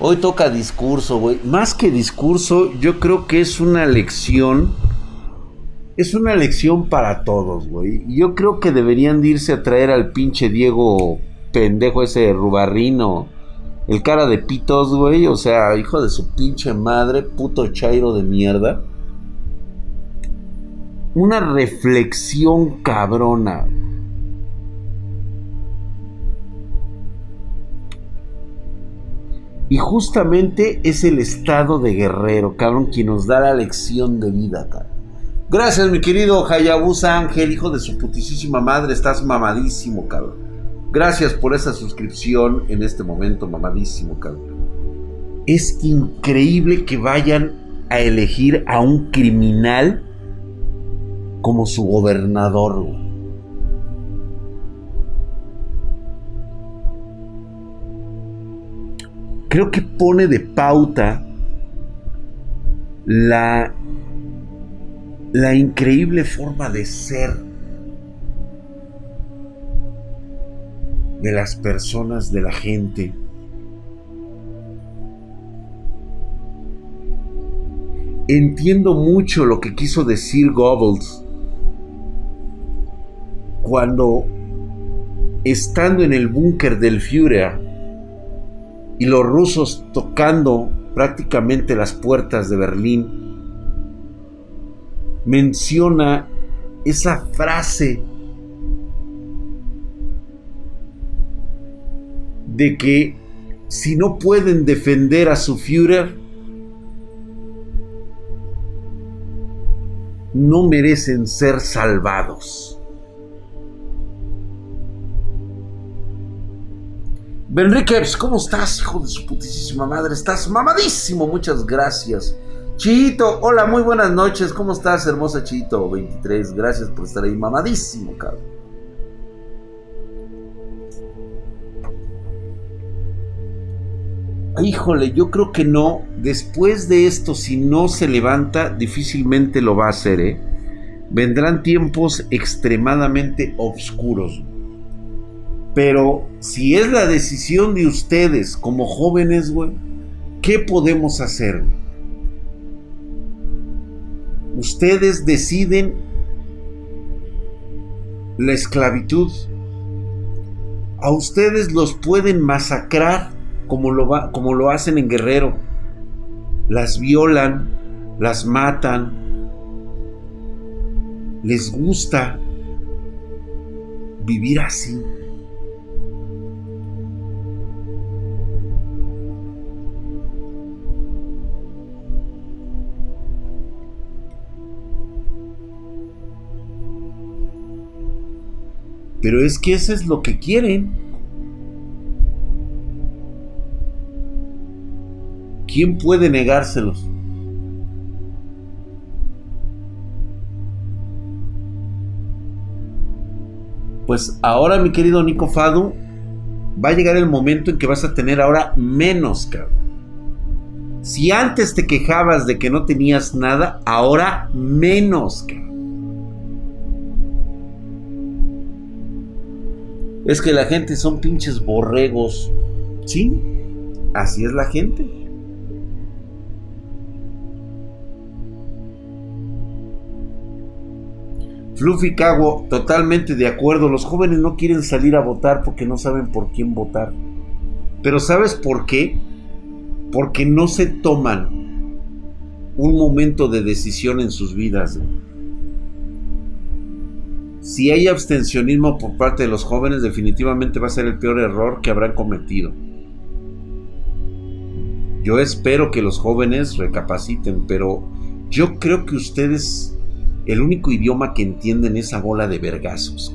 Hoy toca discurso, güey. Más que discurso, yo creo que es una lección. Es una lección para todos, güey. Yo creo que deberían de irse a traer al pinche Diego pendejo ese rubarrino. El cara de pitos, güey. O sea, hijo de su pinche madre, puto chairo de mierda. Una reflexión cabrona. Y justamente es el estado de guerrero, cabrón, quien nos da la lección de vida, cabrón. Gracias, mi querido Hayabusa Ángel, hijo de su putísima madre. Estás mamadísimo, cabrón. Gracias por esa suscripción en este momento, mamadísimo, cabrón. Es increíble que vayan a elegir a un criminal como su gobernador, güey. Creo que pone de pauta la, la increíble forma de ser de las personas, de la gente. Entiendo mucho lo que quiso decir Goebbels cuando, estando en el búnker del Führer, y los rusos tocando prácticamente las puertas de Berlín, menciona esa frase de que si no pueden defender a su Führer, no merecen ser salvados. Benriquez, ¿cómo estás, hijo de su putísima madre? Estás mamadísimo, muchas gracias. Chito, hola, muy buenas noches. ¿Cómo estás, hermosa Chito? 23, gracias por estar ahí, mamadísimo, cabrón. Híjole, yo creo que no. Después de esto, si no se levanta, difícilmente lo va a hacer, ¿eh? Vendrán tiempos extremadamente oscuros. Pero si es la decisión de ustedes como jóvenes, güey, ¿qué podemos hacer? Ustedes deciden la esclavitud. A ustedes los pueden masacrar como lo, como lo hacen en Guerrero. Las violan, las matan. Les gusta vivir así. Pero es que eso es lo que quieren. ¿Quién puede negárselos? Pues ahora, mi querido Nico Fadu, va a llegar el momento en que vas a tener ahora menos, cabrón. Si antes te quejabas de que no tenías nada, ahora menos, cabrón. Es que la gente son pinches borregos. Sí, así es la gente. Fluffy Cago, totalmente de acuerdo. Los jóvenes no quieren salir a votar porque no saben por quién votar. Pero ¿sabes por qué? Porque no se toman un momento de decisión en sus vidas si hay abstencionismo por parte de los jóvenes, definitivamente va a ser el peor error que habrán cometido. Yo espero que los jóvenes recapaciten, pero yo creo que ustedes, el único idioma que entienden es esa bola de vergazos.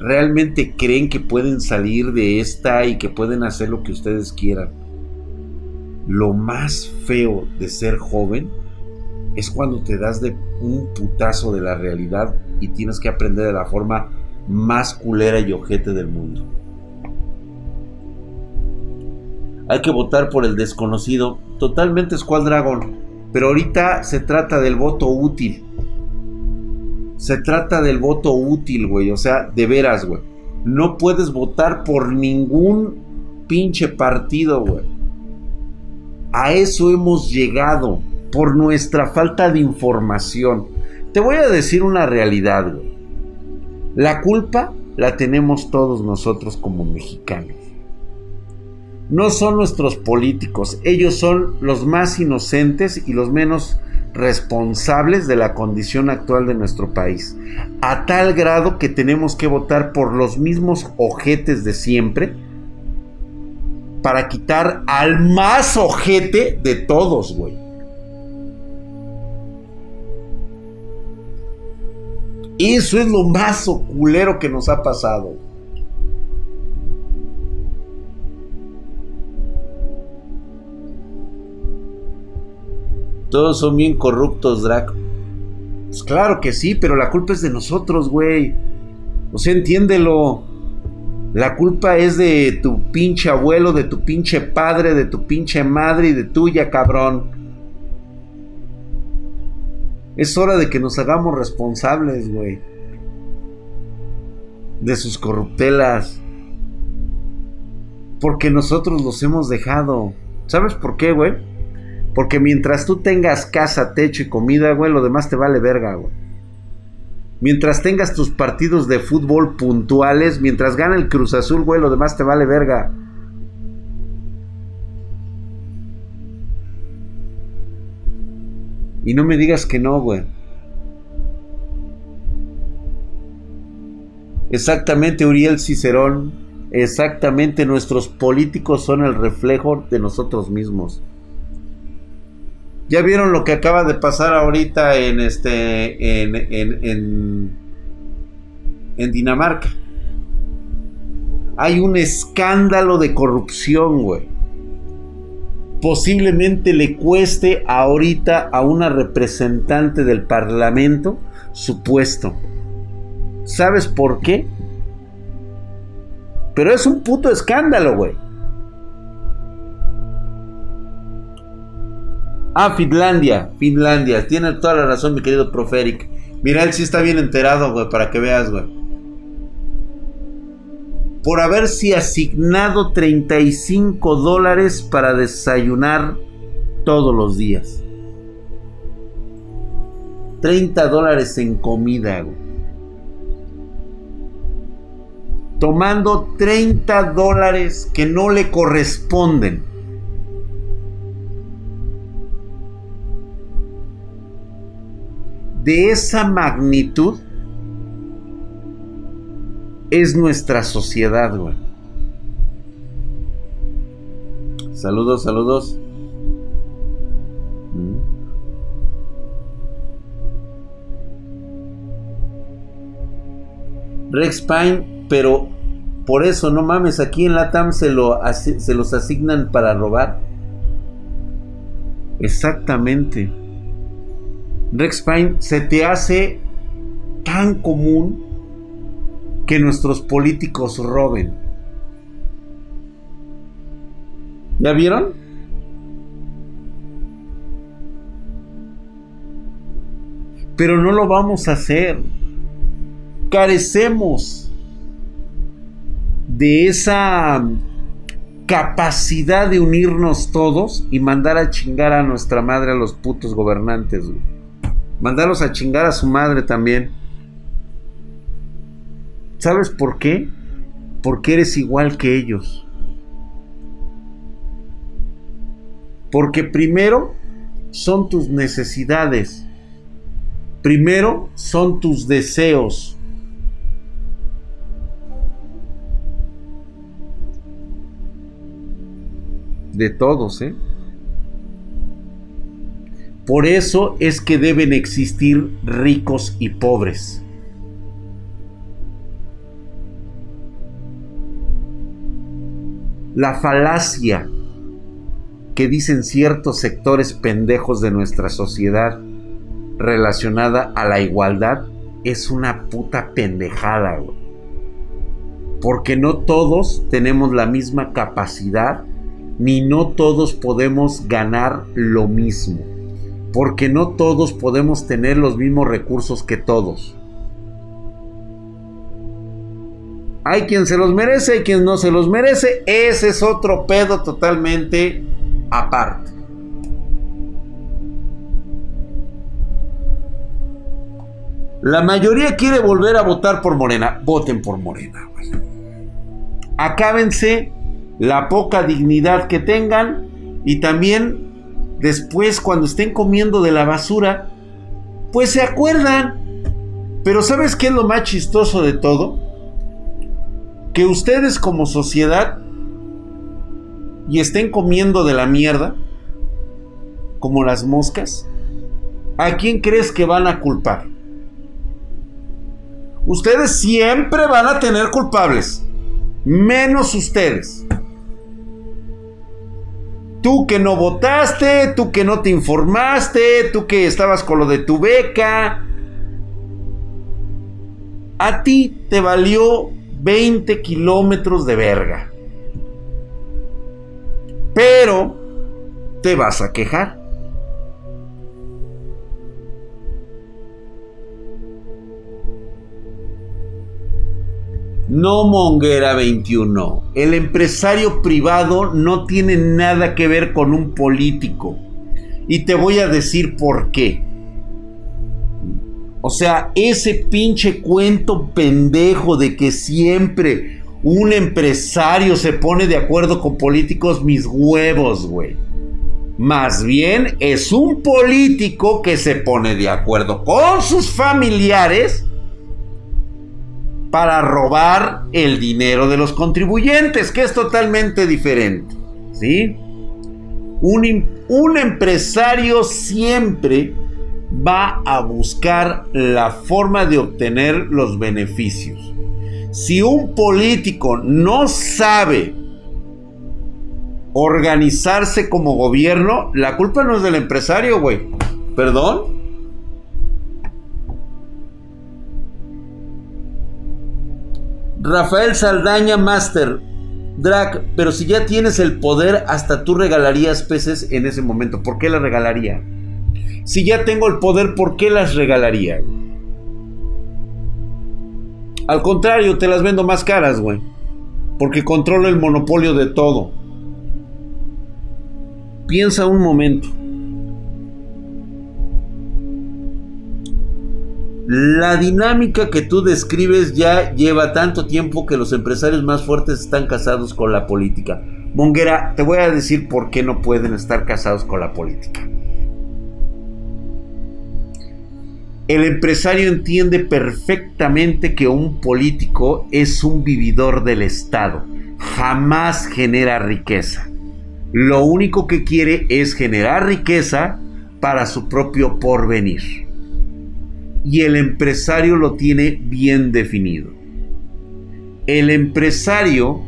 ¿Realmente creen que pueden salir de esta y que pueden hacer lo que ustedes quieran? Lo más feo de ser joven es cuando te das de un putazo de la realidad y tienes que aprender de la forma más culera y ojete del mundo. Hay que votar por el desconocido. Totalmente Squad Dragon. Pero ahorita se trata del voto útil. Se trata del voto útil, güey. O sea, de veras, güey. No puedes votar por ningún pinche partido, güey A eso hemos llegado por nuestra falta de información. Te voy a decir una realidad, güey. La culpa la tenemos todos nosotros como mexicanos. No son nuestros políticos, ellos son los más inocentes y los menos responsables de la condición actual de nuestro país. A tal grado que tenemos que votar por los mismos ojetes de siempre para quitar al más ojete de todos, güey. Eso es lo más oculero que nos ha pasado. Todos son bien corruptos, Draco. Pues claro que sí, pero la culpa es de nosotros, güey. O sea, entiéndelo. La culpa es de tu pinche abuelo, de tu pinche padre, de tu pinche madre y de tuya, cabrón. Es hora de que nos hagamos responsables, güey. De sus corruptelas. Porque nosotros los hemos dejado. ¿Sabes por qué, güey? Porque mientras tú tengas casa, techo y comida, güey, lo demás te vale verga, güey. Mientras tengas tus partidos de fútbol puntuales, mientras gane el Cruz Azul, güey, lo demás te vale verga. Y no me digas que no, güey. Exactamente, Uriel Cicerón. Exactamente, nuestros políticos son el reflejo de nosotros mismos. Ya vieron lo que acaba de pasar ahorita en este en, en, en, Dinamarca. Hay un escándalo de corrupción, güey. Posiblemente le cueste ahorita a una representante del Parlamento su puesto. ¿Sabes por qué? Pero es un puto escándalo, güey. Ah, Finlandia, Finlandia. Tiene toda la razón, mi querido Proferic. Mira, él sí está bien enterado, güey, para que veas, güey. Por haberse asignado 35 dólares para desayunar todos los días. 30 dólares en comida, güey. Tomando 30 dólares que no le corresponden. de esa magnitud es nuestra sociedad, güey. Saludos, saludos. Mm. Rex Pine, pero por eso, no mames, aquí en Latam se, lo, se los asignan para robar. Exactamente. Rex Pine, se te hace tan común que nuestros políticos roben. ¿Ya vieron? Pero no lo vamos a hacer. Carecemos de esa capacidad de unirnos todos y mandar a chingar a nuestra madre a los putos gobernantes. Mandarlos a chingar a su madre también. ¿Sabes por qué? Porque eres igual que ellos. Porque primero son tus necesidades. Primero son tus deseos. De todos, ¿eh? Por eso es que deben existir ricos y pobres. La falacia que dicen ciertos sectores pendejos de nuestra sociedad relacionada a la igualdad es una puta pendejada, Porque no todos tenemos la misma capacidad, ni no todos podemos ganar lo mismo porque no todos podemos tener los mismos recursos que todos. Hay quien se los merece, hay quien no se los merece. Ese es otro pedo totalmente aparte. La mayoría quiere volver a votar por Morena. Voten por Morena. Acábense la poca dignidad que tengan y también después cuando estén comiendo de la basura, pues se acuerdan. Pero ¿sabes qué es lo más chistoso de todo? Que ustedes como sociedad y estén comiendo de la mierda, como las moscas, ¿a quién crees que van a culpar? Ustedes siempre van a tener culpables, menos ustedes. Tú que no votaste, tú que no te informaste, tú que estabas con lo de tu beca. A ti te valió 20 kilómetros de verga. Pero te vas a quejar. No Monguera 21. El empresario privado no tiene nada que ver con un político. Y te voy a decir por qué. O sea, ese pinche cuento pendejo de que siempre un empresario se pone de acuerdo con políticos, mis huevos, güey. Más bien es un político que se pone de acuerdo con sus familiares para robar el dinero de los contribuyentes, que es totalmente diferente. ¿Sí? Un, un empresario siempre va a buscar la forma de obtener los beneficios. Si un político no sabe organizarse como gobierno, la culpa no es del empresario, güey. ¿Perdón? Rafael Saldaña Master. Drac, pero si ya tienes el poder, hasta tú regalarías peces en ese momento. ¿Por qué las regalaría? Si ya tengo el poder, ¿por qué las regalaría? Al contrario, te las vendo más caras, güey. Porque controlo el monopolio de todo. Piensa un momento. La dinámica que tú describes ya lleva tanto tiempo que los empresarios más fuertes están casados con la política. Monguera, te voy a decir por qué no pueden estar casados con la política. El empresario entiende perfectamente que un político es un vividor del Estado. Jamás genera riqueza. Lo único que quiere es generar riqueza para su propio porvenir y el empresario lo tiene bien definido. El empresario,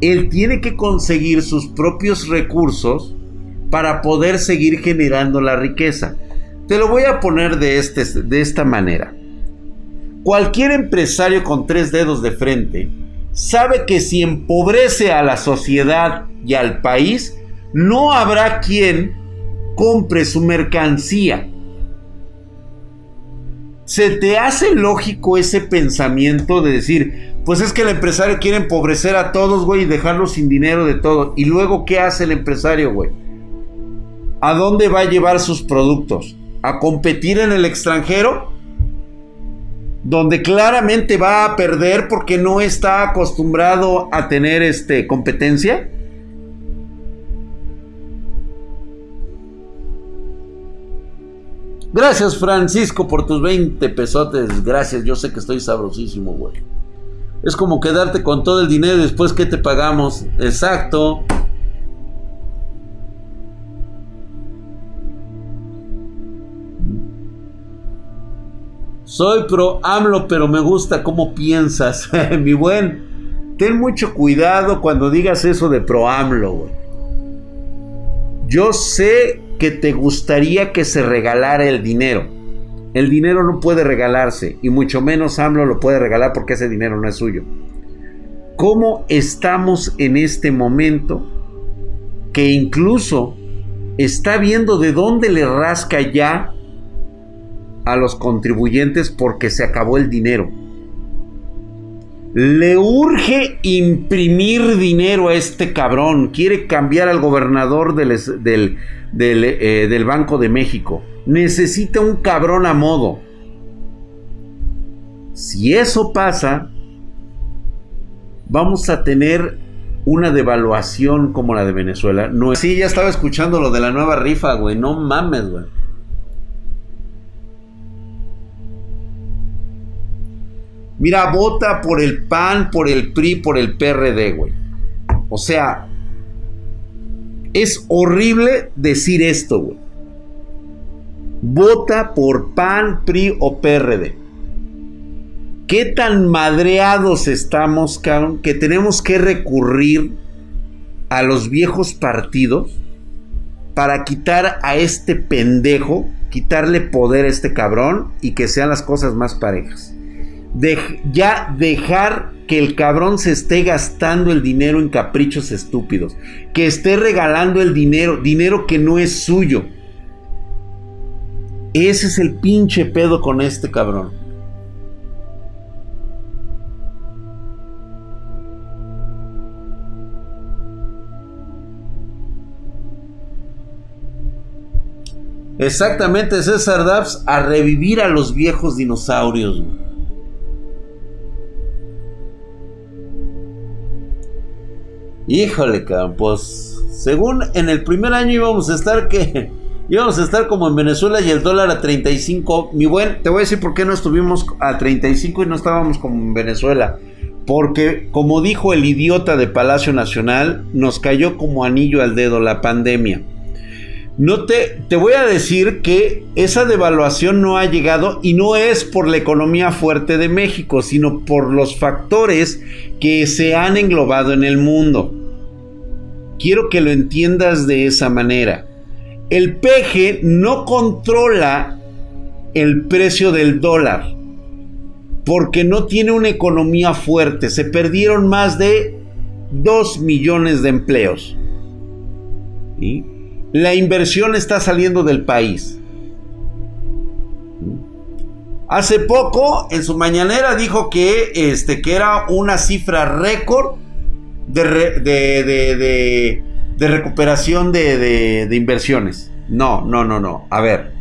él tiene que conseguir sus propios recursos para poder seguir generando la riqueza. Te lo voy a poner de, este, de esta manera. Cualquier empresario con tres dedos de frente sabe que si empobrece a la sociedad y al país, no habrá quien compre su mercancía ¿Se te hace lógico ese pensamiento de decir, pues es que el empresario quiere empobrecer a todos, güey, y dejarlos sin dinero de todo? Y luego, ¿qué hace el empresario, güey? ¿A dónde va a llevar sus productos? ¿A competir en el extranjero? Donde claramente va a perder porque no está acostumbrado a tener este competencia. Gracias, Francisco, por tus 20 pesotes. Gracias, yo sé que estoy sabrosísimo, güey. Es como quedarte con todo el dinero y después que te pagamos. Exacto. Soy pro AMLO, pero me gusta cómo piensas. Mi buen, ten mucho cuidado cuando digas eso de pro AMLO. Yo sé que te gustaría que se regalara el dinero. El dinero no puede regalarse y mucho menos AMLO lo puede regalar porque ese dinero no es suyo. ¿Cómo estamos en este momento que incluso está viendo de dónde le rasca ya a los contribuyentes porque se acabó el dinero? Le urge imprimir dinero a este cabrón. Quiere cambiar al gobernador del, del, eh, del Banco de México. Necesita un cabrón a modo. Si eso pasa, vamos a tener una devaluación como la de Venezuela. No, sí, ya estaba escuchando lo de la nueva rifa, güey. No mames, güey. Mira, vota por el PAN, por el PRI, por el PRD, güey. O sea, es horrible decir esto, güey. Vota por PAN, PRI o PRD. ¿Qué tan madreados estamos, cabrón, que tenemos que recurrir a los viejos partidos para quitar a este pendejo, quitarle poder a este cabrón y que sean las cosas más parejas? Ya dejar que el cabrón se esté gastando el dinero en caprichos estúpidos, que esté regalando el dinero, dinero que no es suyo. Ese es el pinche pedo con este cabrón. Exactamente, César Dabs, a revivir a los viejos dinosaurios. Híjole, cabrón, pues según en el primer año íbamos a estar que íbamos a estar como en Venezuela y el dólar a 35. Mi buen, te voy a decir por qué no estuvimos a 35 y no estábamos como en Venezuela. Porque, como dijo el idiota de Palacio Nacional, nos cayó como anillo al dedo la pandemia. No te, te voy a decir que esa devaluación no ha llegado y no es por la economía fuerte de México, sino por los factores que se han englobado en el mundo. Quiero que lo entiendas de esa manera. El peje no controla el precio del dólar porque no tiene una economía fuerte. Se perdieron más de 2 millones de empleos. ¿Sí? La inversión está saliendo del país. Hace poco, en su mañanera, dijo que, este, que era una cifra récord de, de, de, recuperación de, inversiones. No, no, no, no. A ver.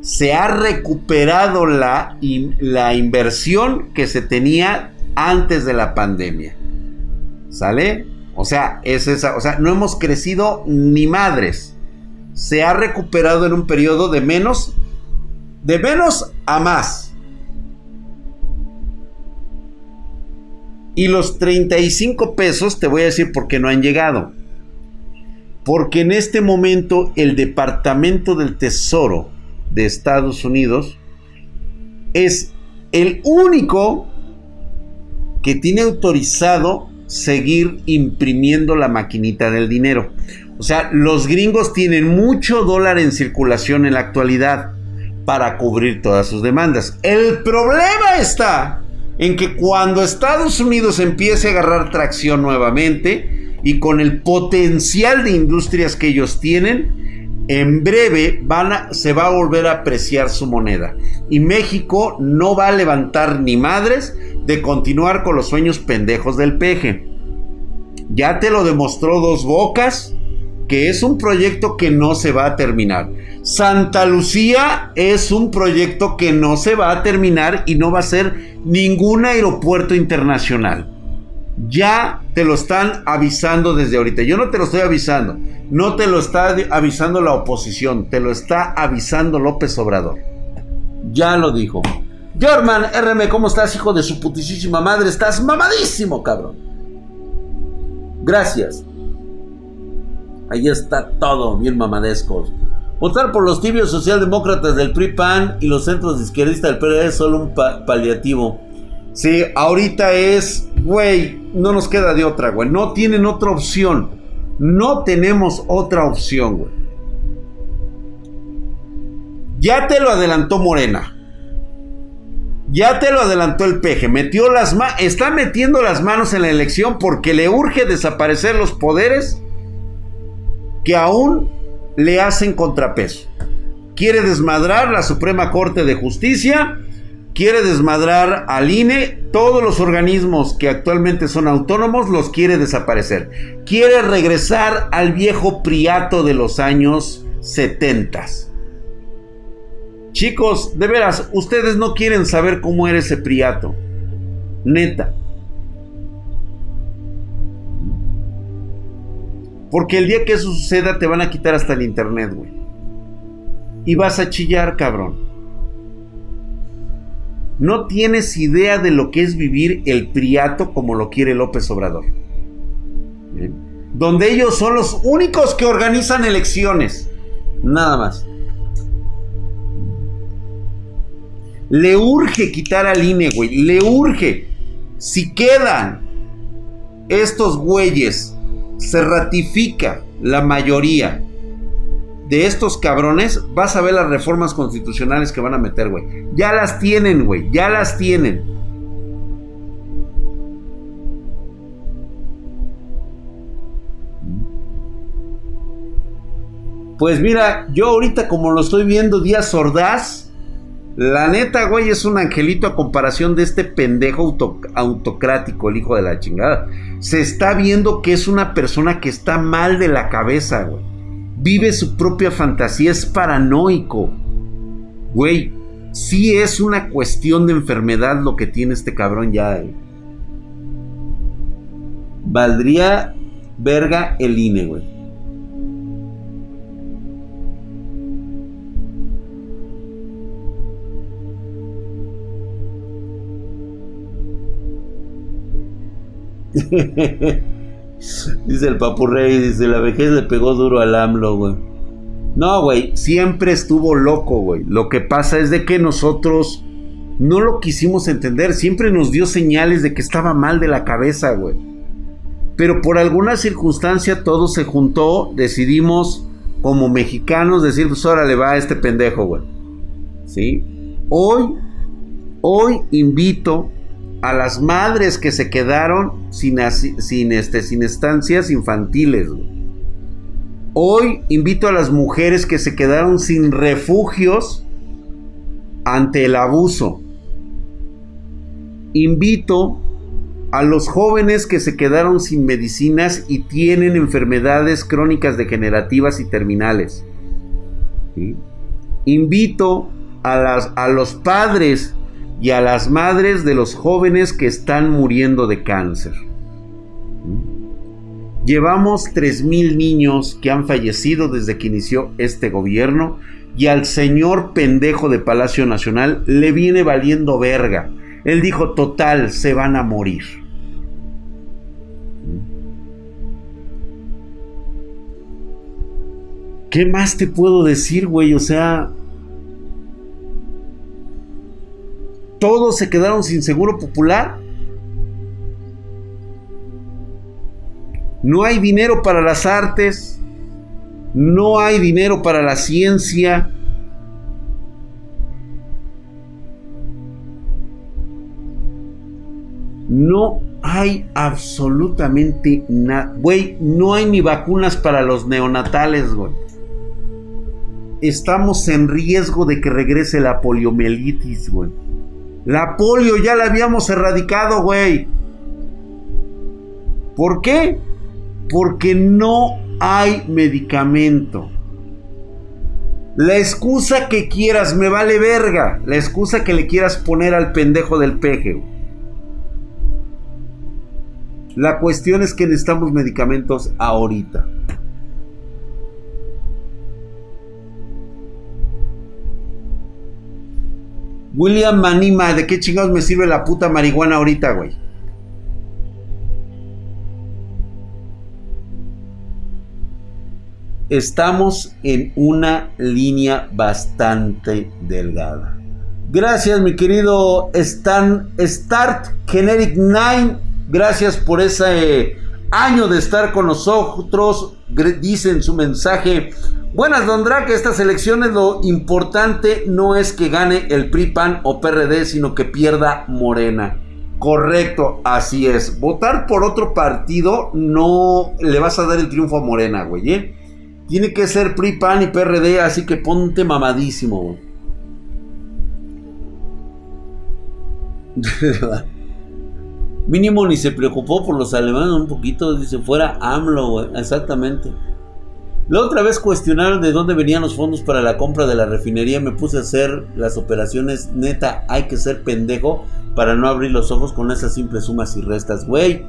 Se ha recuperado la, la inversión que se tenía antes de la pandemia. ¿Sale? O sea, es esa, o sea, no hemos crecido ni madres. Se ha recuperado en un periodo de menos, de menos a más. Y los 35 pesos, te voy a decir por qué no han llegado. Porque en este momento el Departamento del Tesoro de Estados Unidos es el único que tiene autorizado seguir imprimiendo la maquinita del dinero. O sea, los gringos tienen mucho dólar en circulación en la actualidad para cubrir todas sus demandas. El problema está en que cuando Estados Unidos empiece a agarrar tracción nuevamente y con el potencial de industrias que ellos tienen, en breve se va a volver a apreciar su moneda. Y México no va a levantar ni madres de continuar con los sueños pendejos del peje. Ya te lo demostró Dos Bocas, que es un proyecto que no se va a terminar. Santa Lucía es un proyecto que no se va a terminar y no va a ser ningún aeropuerto internacional. Ya te lo están avisando desde ahorita. Yo no te lo estoy avisando. No te lo está avisando la oposición. Te lo está avisando López Obrador. Ya lo dijo. German RM, ¿cómo estás, hijo de su putísima madre? Estás mamadísimo, cabrón. Gracias. Ahí está todo, bien mamadescos. Votar por los tibios socialdemócratas del PRI-PAN y los centros de izquierdistas del PRD es solo un paliativo. Sí, ahorita es, güey, no nos queda de otra, güey. No tienen otra opción. No tenemos otra opción, güey. Ya te lo adelantó Morena. Ya te lo adelantó el peje, metió las está metiendo las manos en la elección porque le urge desaparecer los poderes que aún le hacen contrapeso. Quiere desmadrar la Suprema Corte de Justicia, quiere desmadrar al INE, todos los organismos que actualmente son autónomos los quiere desaparecer. Quiere regresar al viejo priato de los años 70 Chicos, de veras, ustedes no quieren saber cómo era ese priato. Neta. Porque el día que eso suceda te van a quitar hasta el internet, güey. Y vas a chillar, cabrón. No tienes idea de lo que es vivir el priato como lo quiere López Obrador. Donde ellos son los únicos que organizan elecciones. Nada más. Le urge quitar al INE, güey. Le urge. Si quedan estos güeyes se ratifica la mayoría de estos cabrones, vas a ver las reformas constitucionales que van a meter, güey. Ya las tienen, güey, ya las tienen. Pues mira, yo ahorita como lo estoy viendo, Díaz Ordaz, la neta, güey, es un angelito a comparación de este pendejo autocrático, el hijo de la chingada. Se está viendo que es una persona que está mal de la cabeza, güey. Vive su propia fantasía, es paranoico. Güey, sí es una cuestión de enfermedad lo que tiene este cabrón ya. Eh. Valdría verga el INE, güey. dice el Papu Rey, dice, la vejez le pegó duro al AMLO, güey. No, güey, siempre estuvo loco, güey. Lo que pasa es de que nosotros no lo quisimos entender. Siempre nos dio señales de que estaba mal de la cabeza, güey. Pero por alguna circunstancia todo se juntó. Decidimos, como mexicanos, decir, pues ahora le va a este pendejo, güey. ¿Sí? Hoy, hoy invito a las madres que se quedaron sin, sin, este, sin estancias infantiles. Hoy invito a las mujeres que se quedaron sin refugios ante el abuso. Invito a los jóvenes que se quedaron sin medicinas y tienen enfermedades crónicas degenerativas y terminales. Invito a, las, a los padres y a las madres de los jóvenes que están muriendo de cáncer. Llevamos 3.000 niños que han fallecido desde que inició este gobierno y al señor pendejo de Palacio Nacional le viene valiendo verga. Él dijo, total, se van a morir. ¿Qué más te puedo decir, güey? O sea, todos se quedaron sin seguro popular. No hay dinero para las artes, no hay dinero para la ciencia. No hay absolutamente nada. Güey, no hay ni vacunas para los neonatales, güey. Estamos en riesgo de que regrese la poliomielitis, güey. La polio ya la habíamos erradicado, güey. ¿Por qué? Porque no hay medicamento. La excusa que quieras me vale verga. La excusa que le quieras poner al pendejo del peje. La cuestión es que necesitamos medicamentos ahorita. William Manima, ¿de qué chingados me sirve la puta marihuana ahorita, güey? Estamos en una línea bastante delgada. Gracias, mi querido Start Generic 9. Gracias por ese año de estar con nosotros. Dice en su mensaje Buenas, Don Drake. Estas elecciones lo importante no es que gane el PRI, PAN o PRD, sino que pierda Morena. Correcto, así es. Votar por otro partido no le vas a dar el triunfo a Morena, güey. ¿eh? Tiene que ser PRI, PAN y PRD, así que ponte mamadísimo, güey. Mínimo ni se preocupó por los alemanes un poquito, dice fuera AMLO, güey. Exactamente. La otra vez cuestionaron de dónde venían los fondos para la compra de la refinería. Me puse a hacer las operaciones. Neta, hay que ser pendejo para no abrir los ojos con esas simples sumas y restas. Güey,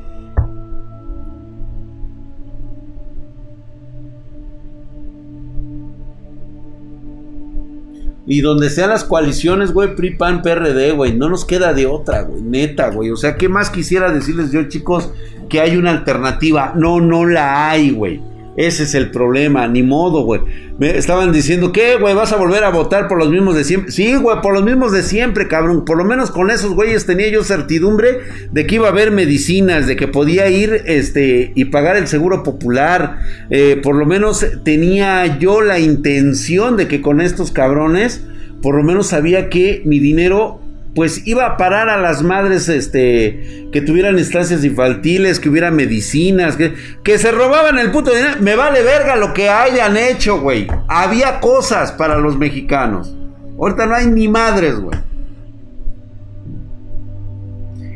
Y donde sean las coaliciones, güey, PRI, PAN, PRD, güey, no nos queda de otra, güey, neta, güey. O sea, ¿qué más quisiera decirles yo, chicos? Que hay una alternativa. No, no la hay, güey. Ese es el problema, ni modo, güey. Me estaban diciendo, ¿qué, güey? ¿Vas a volver a votar por los mismos de siempre? Sí, güey, por los mismos de siempre, cabrón. Por lo menos con esos güeyes tenía yo certidumbre de que iba a haber medicinas, de que podía ir este, y pagar el seguro popular. Eh, por lo menos tenía yo la intención de que con estos cabrones, por lo menos sabía que mi dinero pues iba a parar a las madres este que tuvieran instancias infantiles, que hubiera medicinas, que, que se robaban el puto dinero. Me vale verga lo que hayan hecho, güey. Había cosas para los mexicanos. Ahorita no hay ni madres, güey.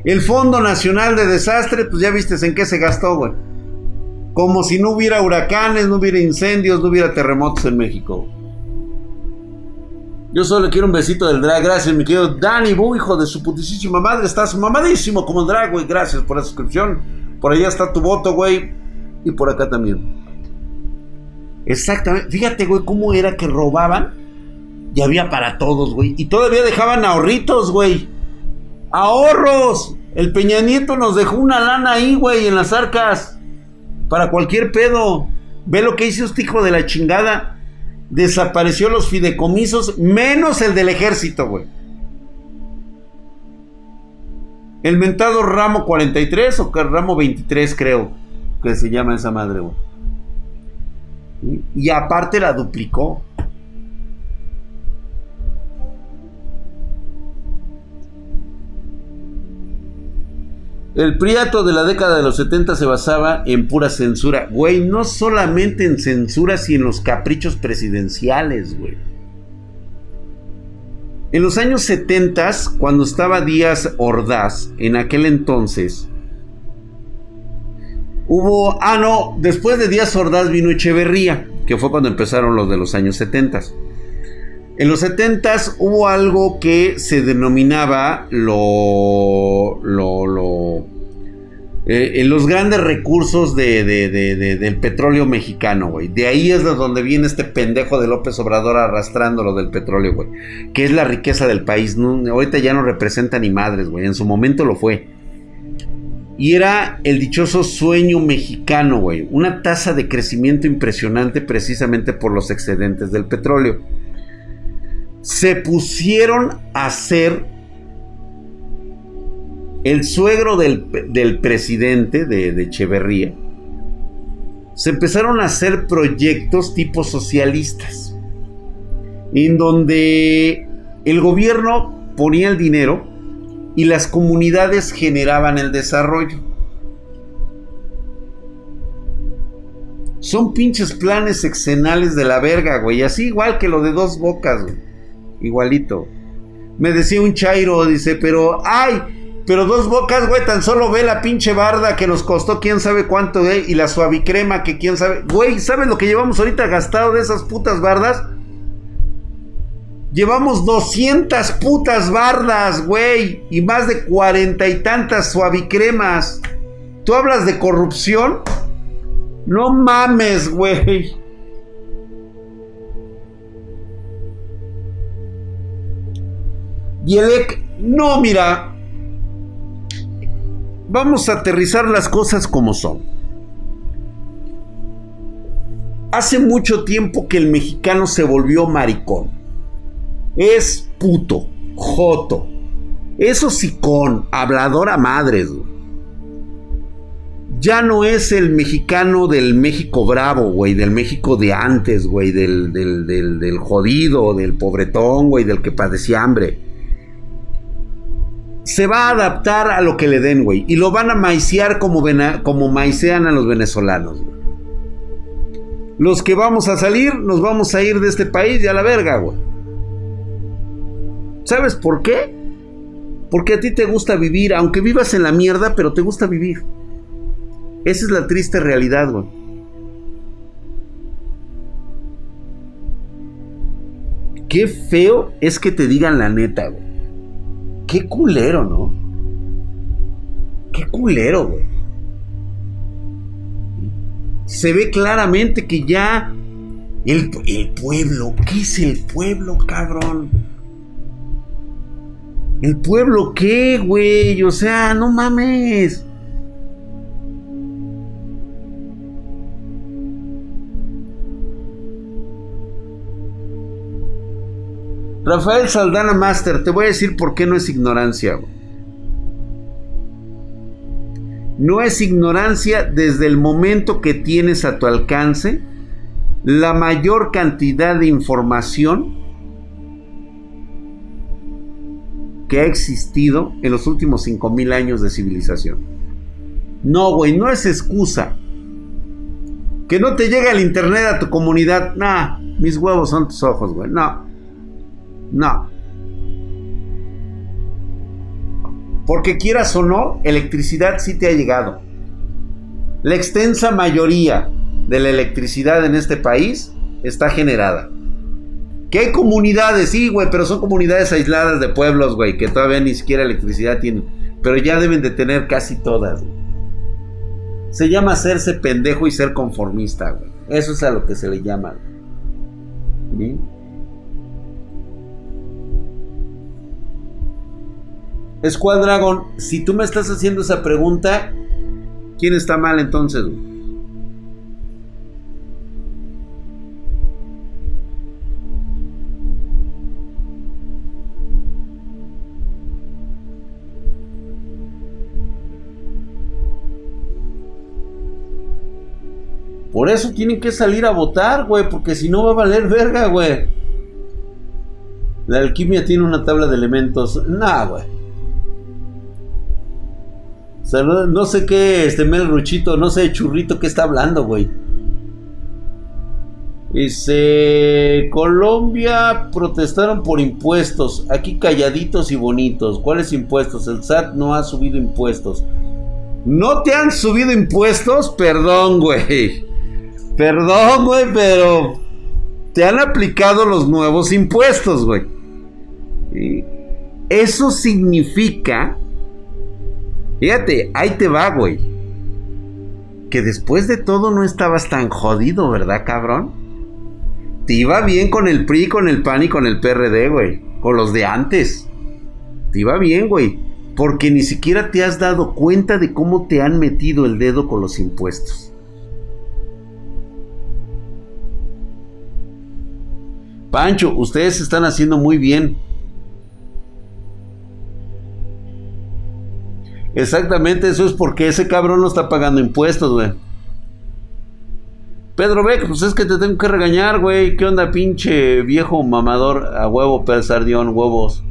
El Fondo Nacional de Desastre, pues ya viste en qué se gastó, güey. Como si no hubiera huracanes, no hubiera incendios, no hubiera terremotos en México. Yo solo quiero un besito del drag. Gracias, mi querido Danny Bu, hijo de su putísima madre. Estás mamadísimo como el drag, güey. Gracias por la suscripción. Por allá está tu voto, güey. Y por acá también. Exactamente. Fíjate, güey, cómo era que robaban. Y había para todos, güey. Y todavía dejaban ahorritos, güey. Ahorros. El Peña Nieto nos dejó una lana ahí, güey, en las arcas. Para cualquier pedo. Ve lo que hizo este hijo de la chingada desapareció los fideicomisos, menos el del ejército, güey. El mentado ramo 43 o ramo 23, creo que se llama esa madre, güey. Y aparte la duplicó. El Priato de la década de los 70 se basaba en pura censura. Güey, no solamente en censura, sino en los caprichos presidenciales, güey. En los años 70, cuando estaba Díaz Ordaz, en aquel entonces, hubo... Ah, no, después de Díaz Ordaz vino Echeverría, que fue cuando empezaron los de los años 70. En los 70 hubo algo que se denominaba lo. lo. Eh, en los grandes recursos de, del petróleo mexicano, güey. De ahí es de donde viene este pendejo de López Obrador arrastrando lo del petróleo, güey. Que es la riqueza del país. ahorita ya no representa ni madres, güey. En su momento lo fue. Y era el dichoso sueño mexicano, güey. Una tasa de crecimiento impresionante precisamente por los excedentes del petróleo se pusieron a ser el suegro del, presidente de, de, Echeverría. Se empezaron a hacer proyectos tipo socialistas, en donde el gobierno ponía el dinero y las comunidades generaban el desarrollo. Son pinches planes exenales de la verga, güey. Así igual que lo de dos bocas, güey igualito. Me decía un chairo, dice, pero, ay, pero dos bocas, güey, tan solo ve la pinche barda que nos costó quién sabe cuánto, güey, y la suavicrema que quién sabe. Güey, ¿sabes lo que llevamos ahorita gastado de esas putas bardas? Llevamos 200 putas bardas, güey, y más de cuarenta y tantas suavicremas. ¿Tú hablas de corrupción? No mames, güey. Y el no, mira, vamos a aterrizar las cosas como son. Hace mucho tiempo que el mexicano se volvió maricón. Es puto, joto. Es hocicón, hablador a madres. Ya no es el mexicano del México bravo, güey, del México de antes, güey, del, del, del, del jodido, del pobretón, güey, del que padecía hambre se va a adaptar a lo que le den, güey. Y lo van a maicear como, como maicean a los venezolanos, Los que vamos a salir, nos vamos a ir de este país y a la verga, güey. ¿Sabes por qué? Porque a ti te gusta vivir, aunque vivas en la mierda, pero te gusta vivir. Esa es la triste realidad, güey. Qué feo es que te digan la neta, güey. Qué culero, ¿no? Qué culero, güey. Se ve claramente que ya el, el pueblo, ¿qué es el pueblo, cabrón? ¿El pueblo qué, güey? O sea, no mames. Rafael Saldana Master, te voy a decir por qué no es ignorancia. No es ignorancia desde el momento que tienes a tu alcance la mayor cantidad de información que ha existido en los últimos 5000 años de civilización. No, güey, no es excusa. Que no te llegue el internet a tu comunidad. Nah, mis huevos son tus ojos, güey. No. No. Porque quieras o no, electricidad sí te ha llegado. La extensa mayoría de la electricidad en este país está generada. Que hay comunidades, sí, güey, pero son comunidades aisladas de pueblos, güey, que todavía ni siquiera electricidad tienen. Pero ya deben de tener casi todas. Se llama hacerse pendejo y ser conformista, güey. Eso es a lo que se le llama. ¿Sí? Squad Dragon, si tú me estás haciendo esa pregunta, ¿quién está mal entonces? Por eso tienen que salir a votar, güey, porque si no va a valer verga, güey. La alquimia tiene una tabla de elementos. Nah, güey no, sé qué, este Mel Ruchito, no sé, churrito, ¿qué está hablando, güey? Dice, Colombia protestaron por impuestos, aquí calladitos y bonitos. ¿Cuáles impuestos? El SAT no ha subido impuestos. ¿No te han subido impuestos? Perdón, güey. Perdón, güey, pero te han aplicado los nuevos impuestos, güey. Eso significa Fíjate, ahí te va, güey. Que después de todo no estabas tan jodido, ¿verdad, cabrón? Te iba bien con el PRI, con el PAN y con el PRD, güey. Con los de antes. Te iba bien, güey. Porque ni siquiera te has dado cuenta de cómo te han metido el dedo con los impuestos. Pancho, ustedes están haciendo muy bien. Exactamente, eso es porque ese cabrón no está pagando impuestos, güey. Pedro Beck, pues es que te tengo que regañar, güey. ¿Qué onda, pinche viejo mamador a huevo, persardión, huevos?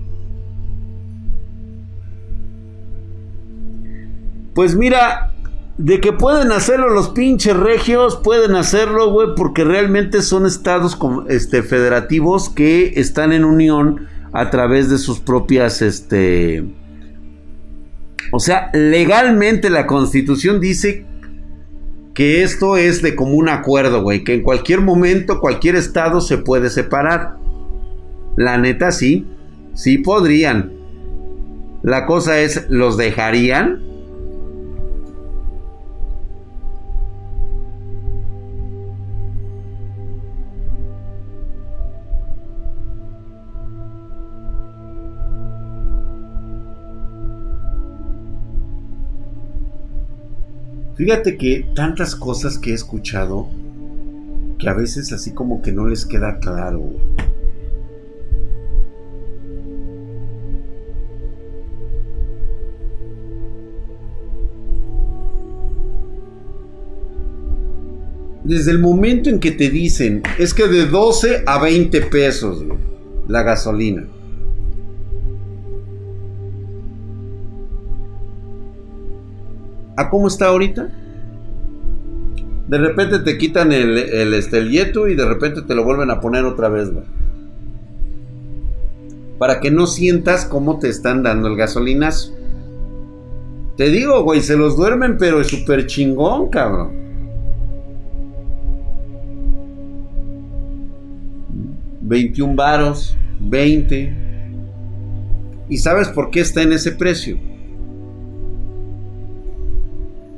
Pues mira, de que pueden hacerlo los pinches regios, pueden hacerlo, güey, porque realmente son estados este, federativos que están en unión a través de sus propias, este, o sea, legalmente la constitución dice que esto es de común acuerdo, güey, que en cualquier momento cualquier estado se puede separar. La neta sí, sí podrían. La cosa es, ¿los dejarían? Fíjate que tantas cosas que he escuchado que a veces así como que no les queda claro. Desde el momento en que te dicen, es que de 12 a 20 pesos la gasolina. ¿A cómo está ahorita? De repente te quitan el, el, este, y de repente te lo vuelven a poner otra vez, güey. Para que no sientas cómo te están dando el gasolinazo. Te digo, güey, se los duermen, pero es súper chingón, cabrón. 21 varos, 20. ¿Y sabes por qué está en ese precio?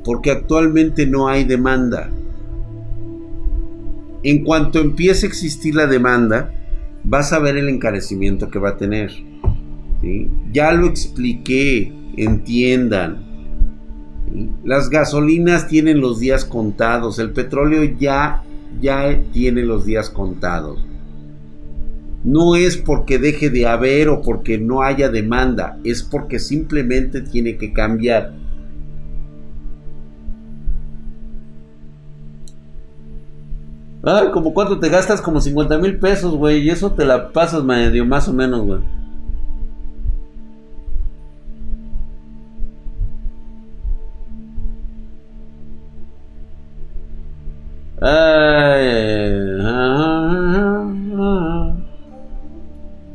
Porque actualmente no hay demanda. En cuanto empiece a existir la demanda, vas a ver el encarecimiento que va a tener. Ya lo expliqué, entiendan. Las gasolinas tienen los días contados, el petróleo ya, ya tiene los días contados. No es porque deje de haber o porque no haya demanda, es porque simplemente tiene que cambiar. Ah, como cuánto te gastas, como 50 mil pesos, güey, y eso te la pasas medio más o menos, güey.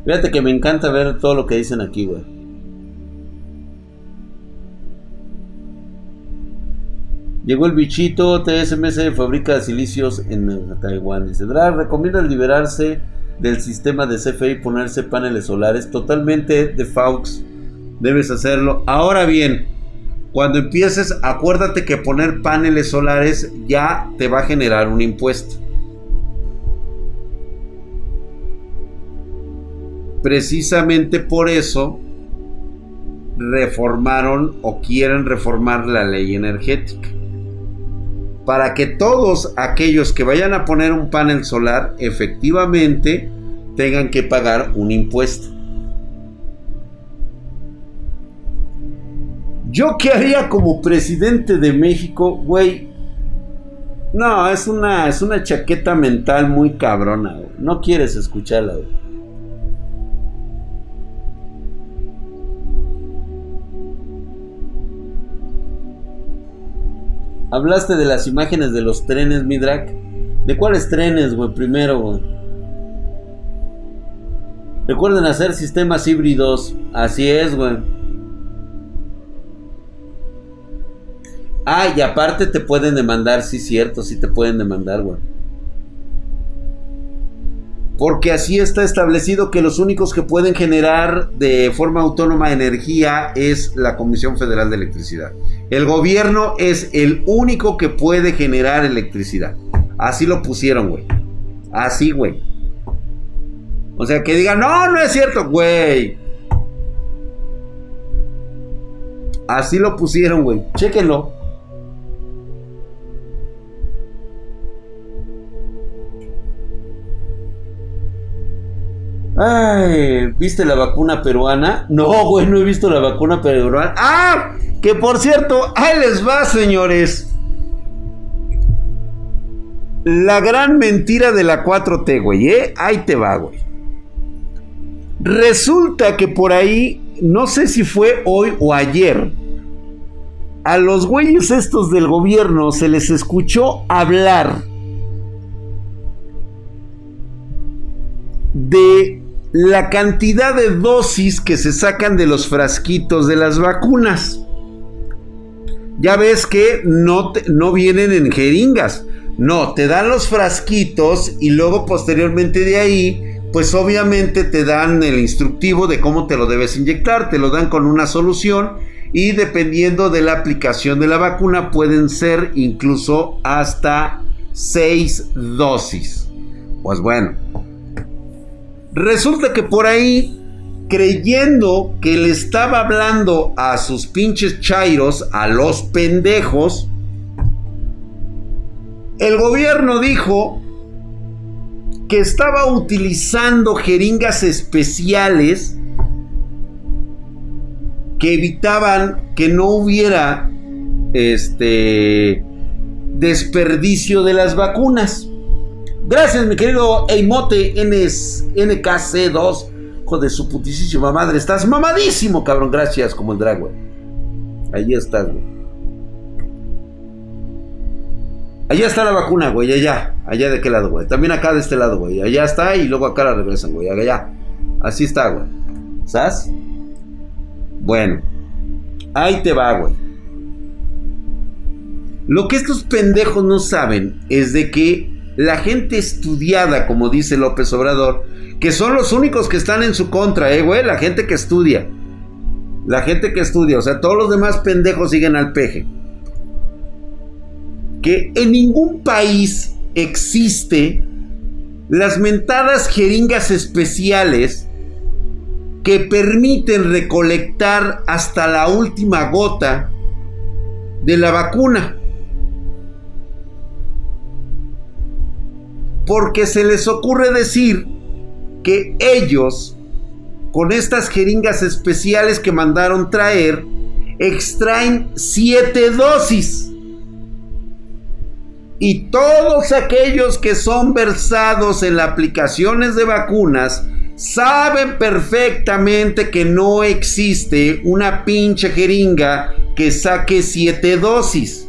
Fíjate que me encanta ver todo lo que dicen aquí, güey. Llegó el bichito, TSMC fabrica silicios en Taiwán. Dice, Drag recomienda liberarse del sistema de CFE y ponerse paneles solares. Totalmente de Faux. Debes hacerlo. Ahora bien, cuando empieces, acuérdate que poner paneles solares ya te va a generar un impuesto. Precisamente por eso reformaron o quieren reformar la ley energética. Para que todos aquellos que vayan a poner un panel solar efectivamente tengan que pagar un impuesto. ¿Yo qué haría como presidente de México, güey? No, es una, es una chaqueta mental muy cabrona, güey. No quieres escucharla, güey. Hablaste de las imágenes de los trenes, Midrak. ¿De cuáles trenes, güey? Primero, güey. Recuerden hacer sistemas híbridos. Así es, güey. Ah, y aparte te pueden demandar, sí, cierto, sí te pueden demandar, güey. Porque así está establecido que los únicos que pueden generar de forma autónoma energía es la Comisión Federal de Electricidad. El gobierno es el único que puede generar electricidad. Así lo pusieron, güey. Así, güey. O sea, que digan, no, no es cierto, güey. Así lo pusieron, güey. Chéquenlo. Ay, ¿viste la vacuna peruana? No, güey, no he visto la vacuna peruana. ¡Ah! Que por cierto, ahí les va, señores. La gran mentira de la 4T, güey, ¿eh? Ahí te va, güey. Resulta que por ahí, no sé si fue hoy o ayer, a los güeyes estos del gobierno se les escuchó hablar de la cantidad de dosis que se sacan de los frasquitos de las vacunas. Ya ves que no, no vienen en jeringas. No, te dan los frasquitos y luego posteriormente de ahí, pues obviamente te dan el instructivo de cómo te lo debes inyectar. Te lo dan con una solución y dependiendo de la aplicación de la vacuna pueden ser incluso hasta 6 dosis. Pues bueno, Resulta que por ahí, creyendo que le estaba hablando a sus pinches chairos, a los pendejos, el gobierno dijo que estaba utilizando jeringas especiales que evitaban que no hubiera este desperdicio de las vacunas. Gracias, mi querido Eimote NKC2. Hijo de su putísima madre. Estás mamadísimo, cabrón. Gracias, como el drag, güey. Ahí estás, güey. Allá está la vacuna, güey. Allá. Allá de qué lado, güey. También acá de este lado, güey. Allá está y luego acá la regresan, güey. Allá. Así está, güey. ¿Sabes? Bueno. Ahí te va, güey. Lo que estos pendejos no saben es de que la gente estudiada, como dice López Obrador, que son los únicos que están en su contra, eh, güey, la gente que estudia. La gente que estudia, o sea, todos los demás pendejos siguen al peje. Que en ningún país existe las mentadas jeringas especiales que permiten recolectar hasta la última gota de la vacuna. Porque se les ocurre decir que ellos, con estas jeringas especiales que mandaron traer, extraen siete dosis. Y todos aquellos que son versados en aplicaciones de vacunas saben perfectamente que no existe una pinche jeringa que saque siete dosis,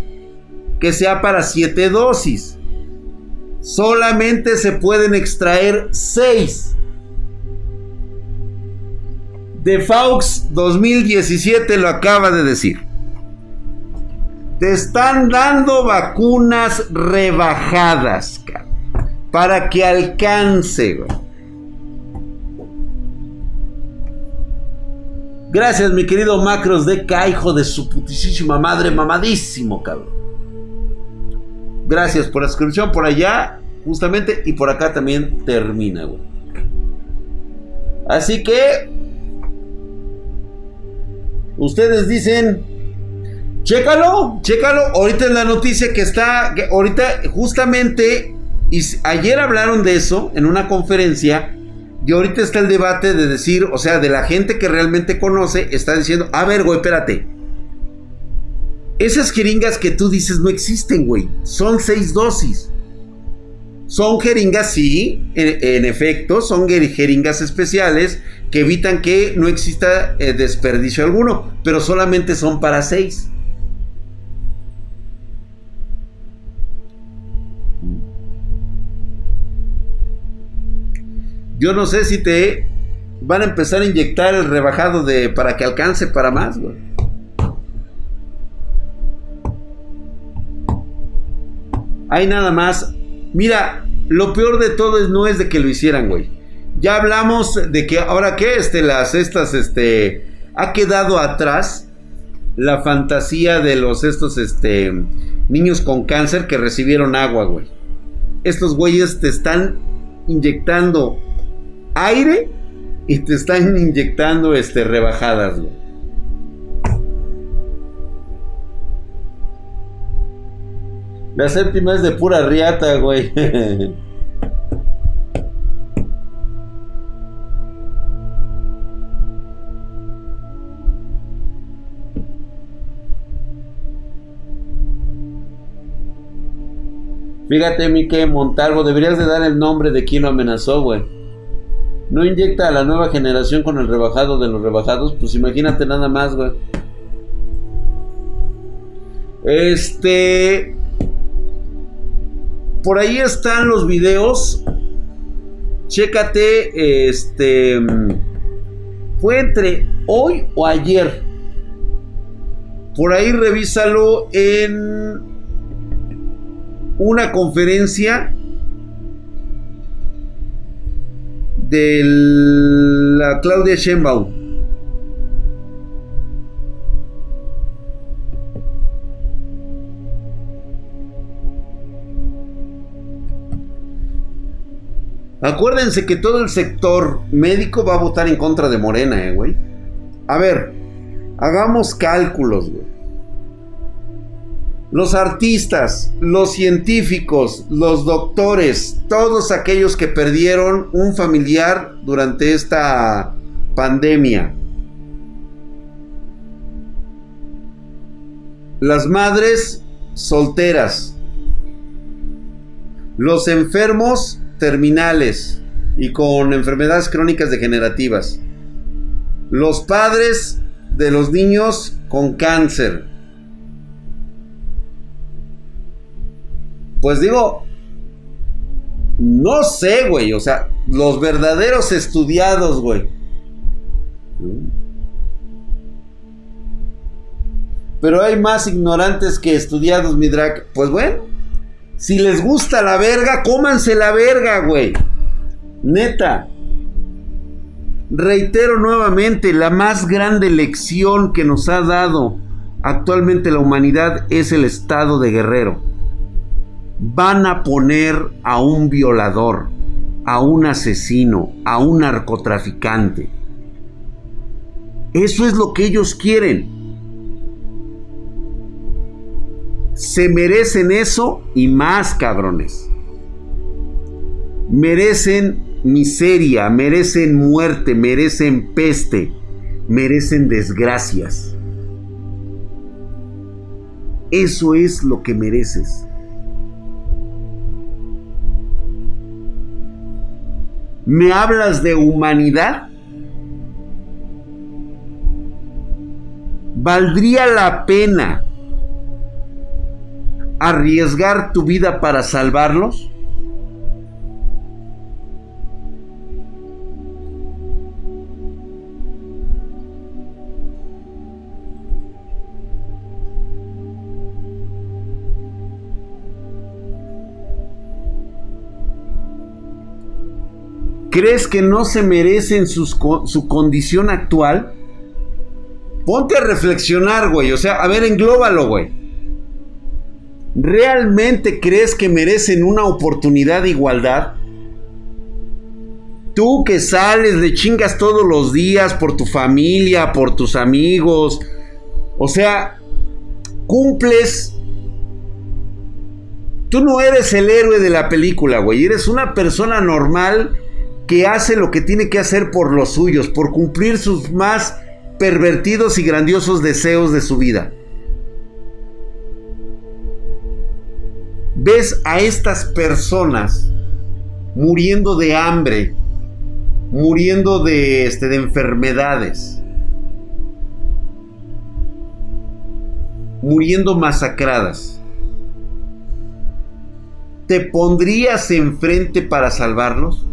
que sea para siete dosis. Solamente se pueden extraer seis. De Faux 2017 lo acaba de decir. Te están dando vacunas rebajadas, para que alcance, Gracias, mi querido Macros de hijo de su putísima madre, mamadísimo, cabrón. Gracias por la suscripción por allá, justamente, y por acá también termina, güey. Así que, ustedes dicen, chécalo, chécalo. Ahorita en la noticia que está, ahorita justamente, y ayer hablaron de eso en una conferencia y ahorita está el debate de decir, o sea, de la gente que realmente conoce, está diciendo, a ver, güey, espérate. Esas jeringas que tú dices no existen, güey. Son seis dosis. Son jeringas, sí, en, efecto, son jeringas especiales que evitan que no exista eh, desperdicio alguno, pero solamente son para seis. Yo no sé si te van a empezar a inyectar el rebajado de para que alcance para más, güey. Hay nada más. Mira, lo peor de todo no es de que lo hicieran, güey. Ya hablamos de que ahora que este, las estas, este, ha quedado atrás la fantasía de los estos, este, niños con cáncer que recibieron agua, güey. Estos güeyes te están inyectando aire y te están inyectando este, rebajadas, La séptima es de pura riata, güey. Fíjate, Mike Montalvo, deberías de dar el nombre de quien lo amenazó, güey no inyecta a la nueva generación con el rebajado de los rebajados, pues imagínate nada más, güey. Este. Por ahí están los videos. Chécate, este. Fue entre hoy o ayer. Por ahí revísalo en una conferencia de la Claudia Sheinbaum. Acuérdense que todo el sector médico va a votar en contra de Morena, eh, güey. A ver, hagamos cálculos, güey los artistas, los científicos, los doctores, todos aquellos que perdieron un familiar durante esta pandemia. Las madres solteras. Los enfermos terminales y con enfermedades crónicas degenerativas. Los padres de los niños con cáncer Pues digo, no sé, güey. O sea, los verdaderos estudiados, güey. Pero hay más ignorantes que estudiados, mi drag. Pues bueno, Si les gusta la verga, cómanse la verga, güey. Neta. Reitero nuevamente, la más grande lección que nos ha dado actualmente la humanidad es el estado de guerrero. Van a poner a un violador, a un asesino, a un narcotraficante. Eso es lo que ellos quieren. Se merecen eso y más cabrones. Merecen miseria, merecen muerte, merecen peste, merecen desgracias. Eso es lo que mereces. ¿Me hablas de humanidad? ¿Valdría la pena arriesgar tu vida para salvarlos? ¿Crees que no se merecen su condición actual? Ponte a reflexionar, güey. O sea, a ver, englóbalo, güey. ¿Realmente crees que merecen una oportunidad de igualdad? Tú que sales de chingas todos los días por tu familia, por tus amigos. O sea, cumples... Tú no eres el héroe de la película, güey. Eres una persona normal que hace lo que tiene que hacer por los suyos, por cumplir sus más pervertidos y grandiosos deseos de su vida. Ves a estas personas muriendo de hambre, muriendo de, este, de enfermedades, muriendo masacradas. ¿Te pondrías enfrente para salvarlos?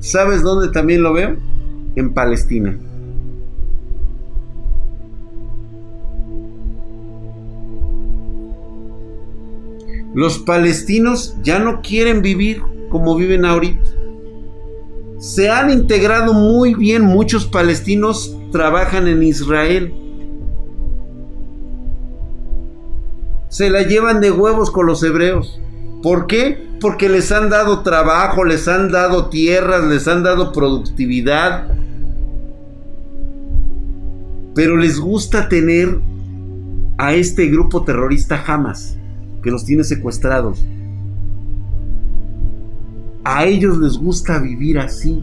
¿Sabes dónde también lo veo? En Palestina. Los palestinos ya no quieren vivir como viven ahorita. Se han integrado muy bien, muchos palestinos trabajan en Israel. Se la llevan de huevos con los hebreos. ¿Por qué? Porque les han dado trabajo, les han dado tierras, les han dado productividad. Pero les gusta tener a este grupo terrorista Hamas, que los tiene secuestrados. A ellos les gusta vivir así.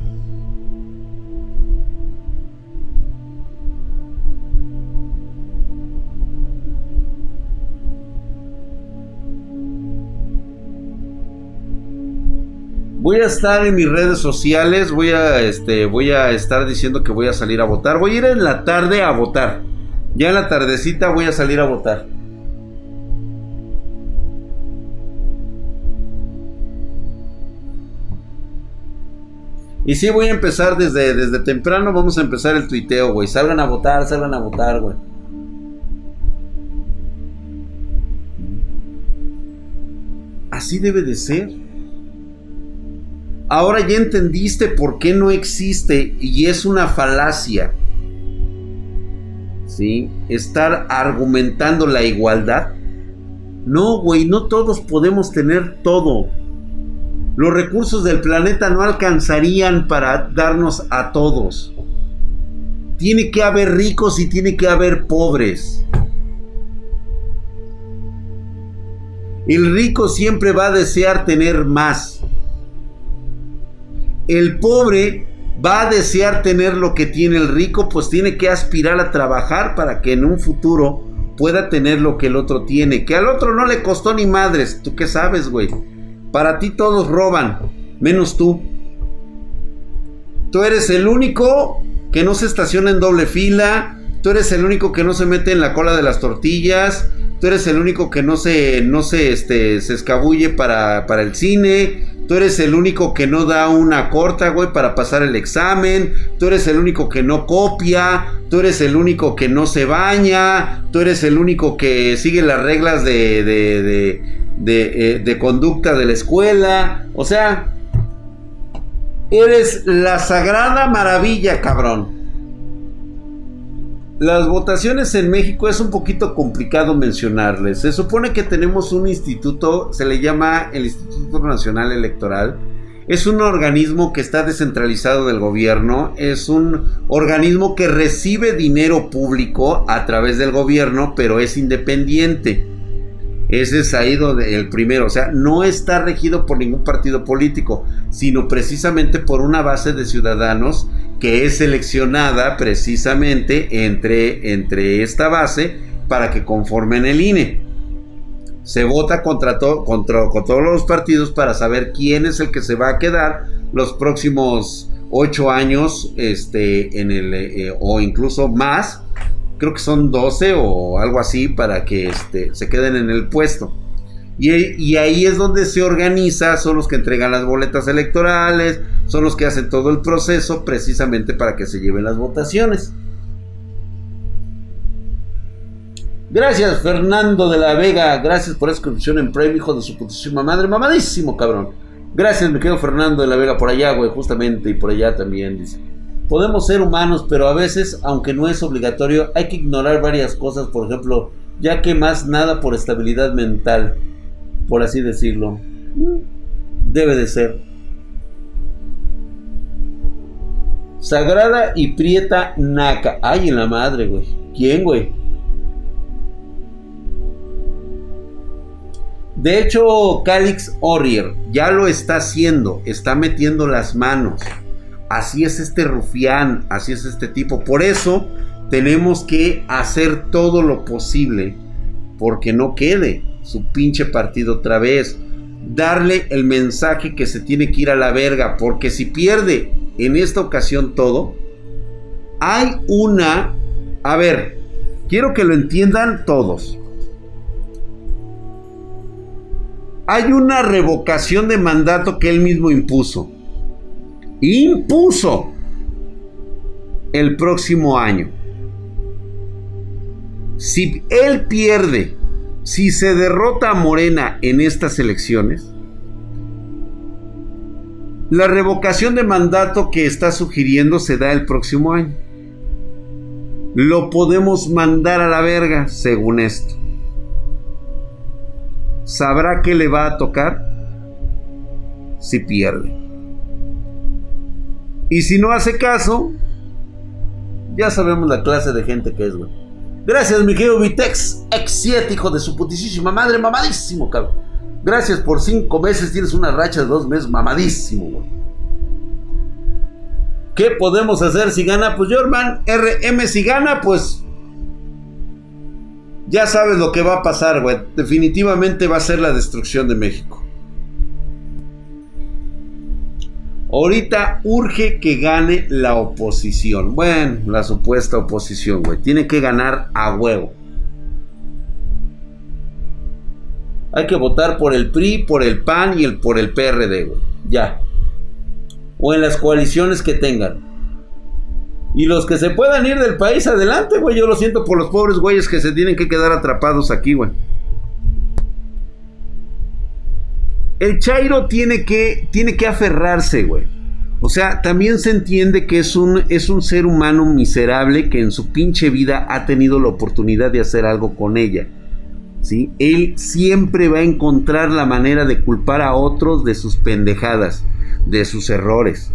Voy a estar en mis redes sociales, voy a, este, voy a estar diciendo que voy a salir a votar. Voy a ir en la tarde a votar. Ya en la tardecita voy a salir a votar. Y sí, voy a empezar desde, desde temprano. Vamos a empezar el tuiteo, güey. Salgan a votar, salgan a votar, güey. Así debe de ser. Ahora ya entendiste por qué no existe y es una falacia. ¿Sí? Estar argumentando la igualdad. No, güey, no todos podemos tener todo. Los recursos del planeta no alcanzarían para darnos a todos. Tiene que haber ricos y tiene que haber pobres. El rico siempre va a desear tener más el pobre va a desear tener lo que tiene el rico, pues tiene que aspirar a trabajar para que en un futuro pueda tener lo que el otro tiene. Que al otro no le costó ni madres. ¿Tú qué sabes, güey? Para ti todos roban, menos tú. Tú eres el único que no se estaciona en doble fila. Tú eres el único que no se mete en la cola de las tortillas. Tú eres el único que no se, no se, este, se escabulle para, para el cine Tú eres el único que no da una corta, güey, para pasar el examen. Tú eres el único que no copia. Tú eres el único que no se baña. Tú eres el único que sigue las reglas de, de, de, eh, conducta de la escuela. O sea, eres la sagrada maravilla, cabrón. Las votaciones en México es un poquito complicado mencionarles. Se supone que tenemos un instituto, se le llama el Instituto Nacional Electoral. Es un organismo que está descentralizado del gobierno. Es un organismo que recibe dinero público a través del gobierno, pero es independiente. Ese es ahí donde el primero, o sea, no está regido por ningún partido político, sino precisamente por una base de ciudadanos que es seleccionada precisamente entre, entre esta base para que conformen el INE. Se vota contra, contra con todos los partidos para saber quién es el que se va a quedar los próximos ocho años, este, en el, eh, o incluso más, creo que son 12 o algo así para que este, se queden en el puesto. Y, ahí es donde se organiza, son los que entregan las boletas electorales, son los que hacen todo el proceso precisamente para que se lleven las votaciones. Gracias Fernando de la Vega, gracias por esa inscripción en Prime, hijo de su putísima madre, mamadísimo cabrón. Gracias, me quedo Fernando de la Vega por allá, güey, justamente, y por allá también, dice. Podemos ser humanos, pero a veces, aunque no es obligatorio, hay que ignorar varias cosas, por ejemplo, ya que más nada por estabilidad mental, por así decirlo. Debe de ser. Sagrada y Prieta Naka. Ay, en la madre, güey. ¿Quién, güey? De hecho, Calix Orier ya lo está haciendo. Está metiendo las manos. Así es este rufián, así es este tipo. Por eso tenemos que hacer todo lo posible porque no quede su pinche partido otra vez. Darle el mensaje que se tiene que ir a la verga, porque si pierde en esta ocasión todo, hay una... A ver, quiero que lo entiendan todos. Hay una revocación de mandato que él mismo impuso impuso el próximo año. Si él pierde, si se derrota a Morena en estas elecciones, la revocación de mandato que está sugiriendo se da el próximo año. Lo podemos mandar a la verga, según esto. ¿Sabrá qué le va a tocar? Si pierde. Y si no hace caso, ya sabemos la clase de gente que es, güey. Gracias, mi querido Vitex, ex 7, hijo de su putísima madre, mamadísimo, cabrón. Gracias por cinco meses, tienes una racha de dos meses, mamadísimo, güey. ¿Qué podemos hacer si gana? Pues Jorman, RM, si gana, pues. Ya sabes lo que va a pasar, güey. Definitivamente va a ser la destrucción de México. Ahorita urge que gane la oposición. Bueno, la supuesta oposición, güey. Tiene que ganar a huevo. Hay que votar por el PRI, por el PAN y el, por el PRD, güey. Ya. O en las coaliciones que tengan. Y los que se puedan ir del país adelante, güey. Yo lo siento por los pobres güeyes que se tienen que quedar atrapados aquí, güey. El Chairo tiene que, tiene que aferrarse, güey. O sea, también se entiende que es un, es un ser humano miserable que en su pinche vida ha tenido la oportunidad de hacer algo con ella. ¿sí? Él siempre va a encontrar la manera de culpar a otros de sus pendejadas, de sus errores.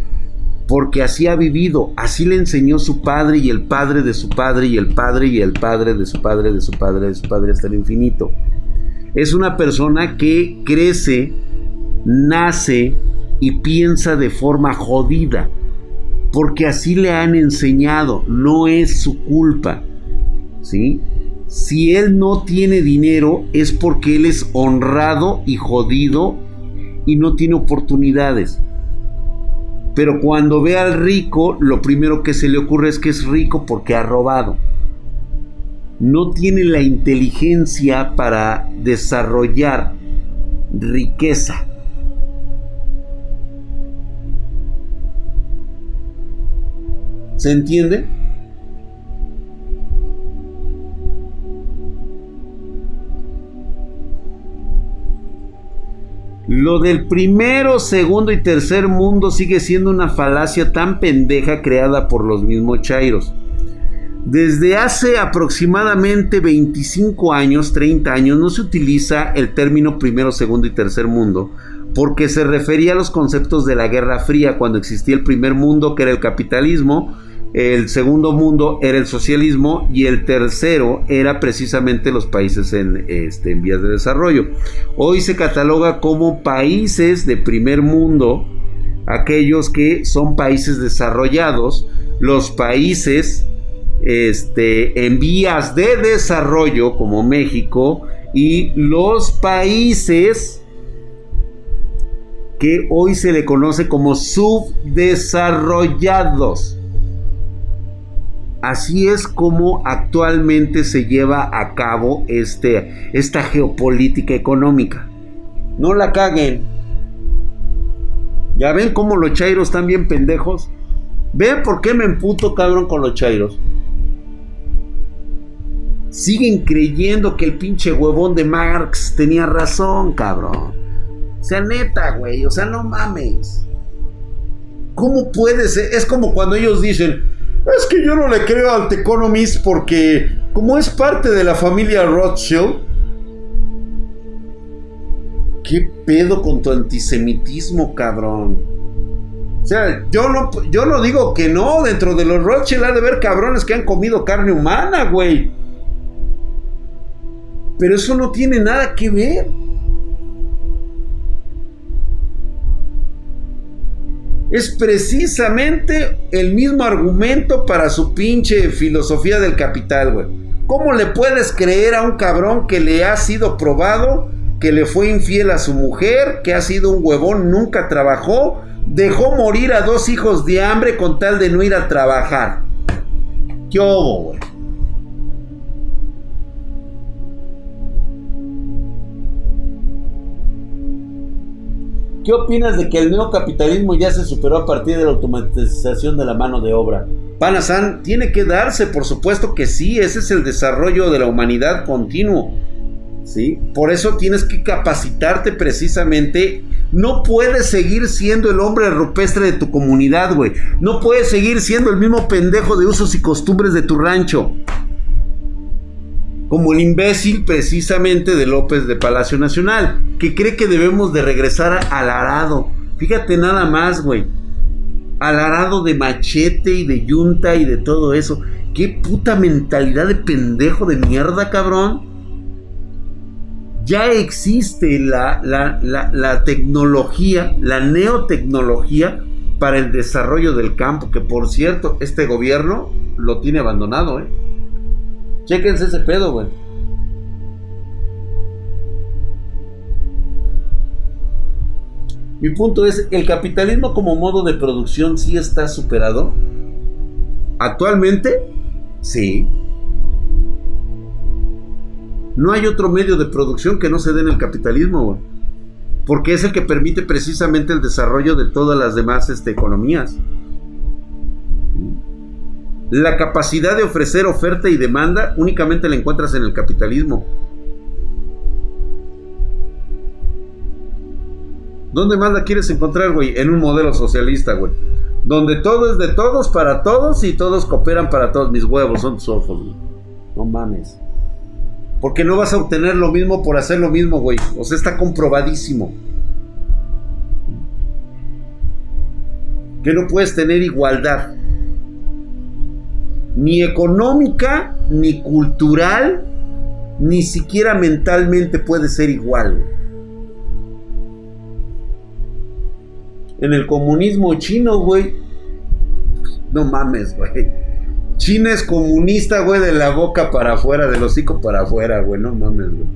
Porque así ha vivido, así le enseñó su padre y el padre de su padre y el padre y el padre de su padre de su padre de su padre hasta el infinito. Es una persona que crece nace y piensa de forma jodida, porque así le han enseñado, no es su culpa. ¿Sí? Si él no tiene dinero es porque él es honrado y jodido y no tiene oportunidades. Pero cuando ve al rico, lo primero que se le ocurre es que es rico porque ha robado. No tiene la inteligencia para desarrollar riqueza ¿Se entiende? Lo del primero, segundo y tercer mundo sigue siendo una falacia tan pendeja creada por los mismos chairos. Desde hace aproximadamente 25 años, 30 años, no se utiliza el término primero, segundo y tercer mundo, porque se refería a los conceptos de la Guerra Fría, cuando existía el primer mundo, que era el capitalismo, el segundo mundo era el socialismo y el tercero era precisamente los países en, este, en vías de desarrollo. Hoy se cataloga como países de primer mundo aquellos que son países desarrollados, los países este, en vías de desarrollo como México y los países que hoy se le conoce como subdesarrollados. Así es como actualmente se lleva a cabo este, esta geopolítica económica. No la caguen. ¿Ya ven cómo los chairos están bien pendejos? ¿Ven por qué me emputo cabrón con los chairos? Siguen creyendo que el pinche huevón de Marx tenía razón, cabrón. Sea, neta, güey. O sea, no mames. ¿Cómo puede ser? Es como cuando ellos dicen, es que yo no le creo al The Economist porque como es parte de la familia Rothschild, ¿qué pedo con tu antisemitismo, cabrón? O sea, yo no, yo no digo que no, dentro de los Rothschild ha de haber cabrones que han comido carne humana, güey. Pero eso no tiene nada que ver. Es precisamente el mismo argumento para su pinche filosofía del capital, güey. ¿Cómo le puedes creer a un cabrón que le ha sido probado, que le fue infiel a su mujer, que ha sido un huevón, nunca trabajó, dejó morir a dos hijos de hambre con tal de no ir a trabajar? ¿Qué güey? ¿Qué opinas de que el neocapitalismo ya se superó a partir de la automatización de la mano de obra? Panasan, tiene que darse, por supuesto que sí, ese es el desarrollo de la humanidad continuo. ¿Sí? Por eso tienes que capacitarte precisamente. No puedes seguir siendo el hombre rupestre de tu comunidad, güey. No puedes seguir siendo el mismo pendejo de usos y costumbres de tu rancho como el imbécil precisamente de López de Palacio Nacional, que cree que debemos de regresar al arado. Fíjate nada más, güey. Al arado de machete y de yunta y de todo eso. Qué puta mentalidad de pendejo de mierda, cabrón. Ya existe la, la, la tecnología, la neotecnología para el desarrollo del campo, que por cierto, este gobierno lo tiene abandonado, ¿eh? Chequense ese pedo, güey. Mi punto es, ¿el capitalismo como modo de producción sí está superado? Actualmente, sí. No hay otro medio de producción que no se dé en el capitalismo, güey. Porque es el que permite precisamente el desarrollo de todas las demás este, economías. La capacidad de ofrecer oferta y demanda únicamente la encuentras en el capitalismo. ¿Dónde más la quieres encontrar, güey? En un modelo socialista, güey. Donde todo es de todos para todos y todos cooperan para todos. Mis huevos son tus ojos, güey. No mames. Porque no vas a obtener lo mismo por hacer lo mismo, güey. O sea, está comprobadísimo. Que no puedes tener igualdad ni económica, ni cultural, ni siquiera mentalmente puede ser igual. En el comunismo chino, güey. No mames, güey. China es comunista, güey, de la boca para afuera, del hocico para afuera, güey. No mames, güey.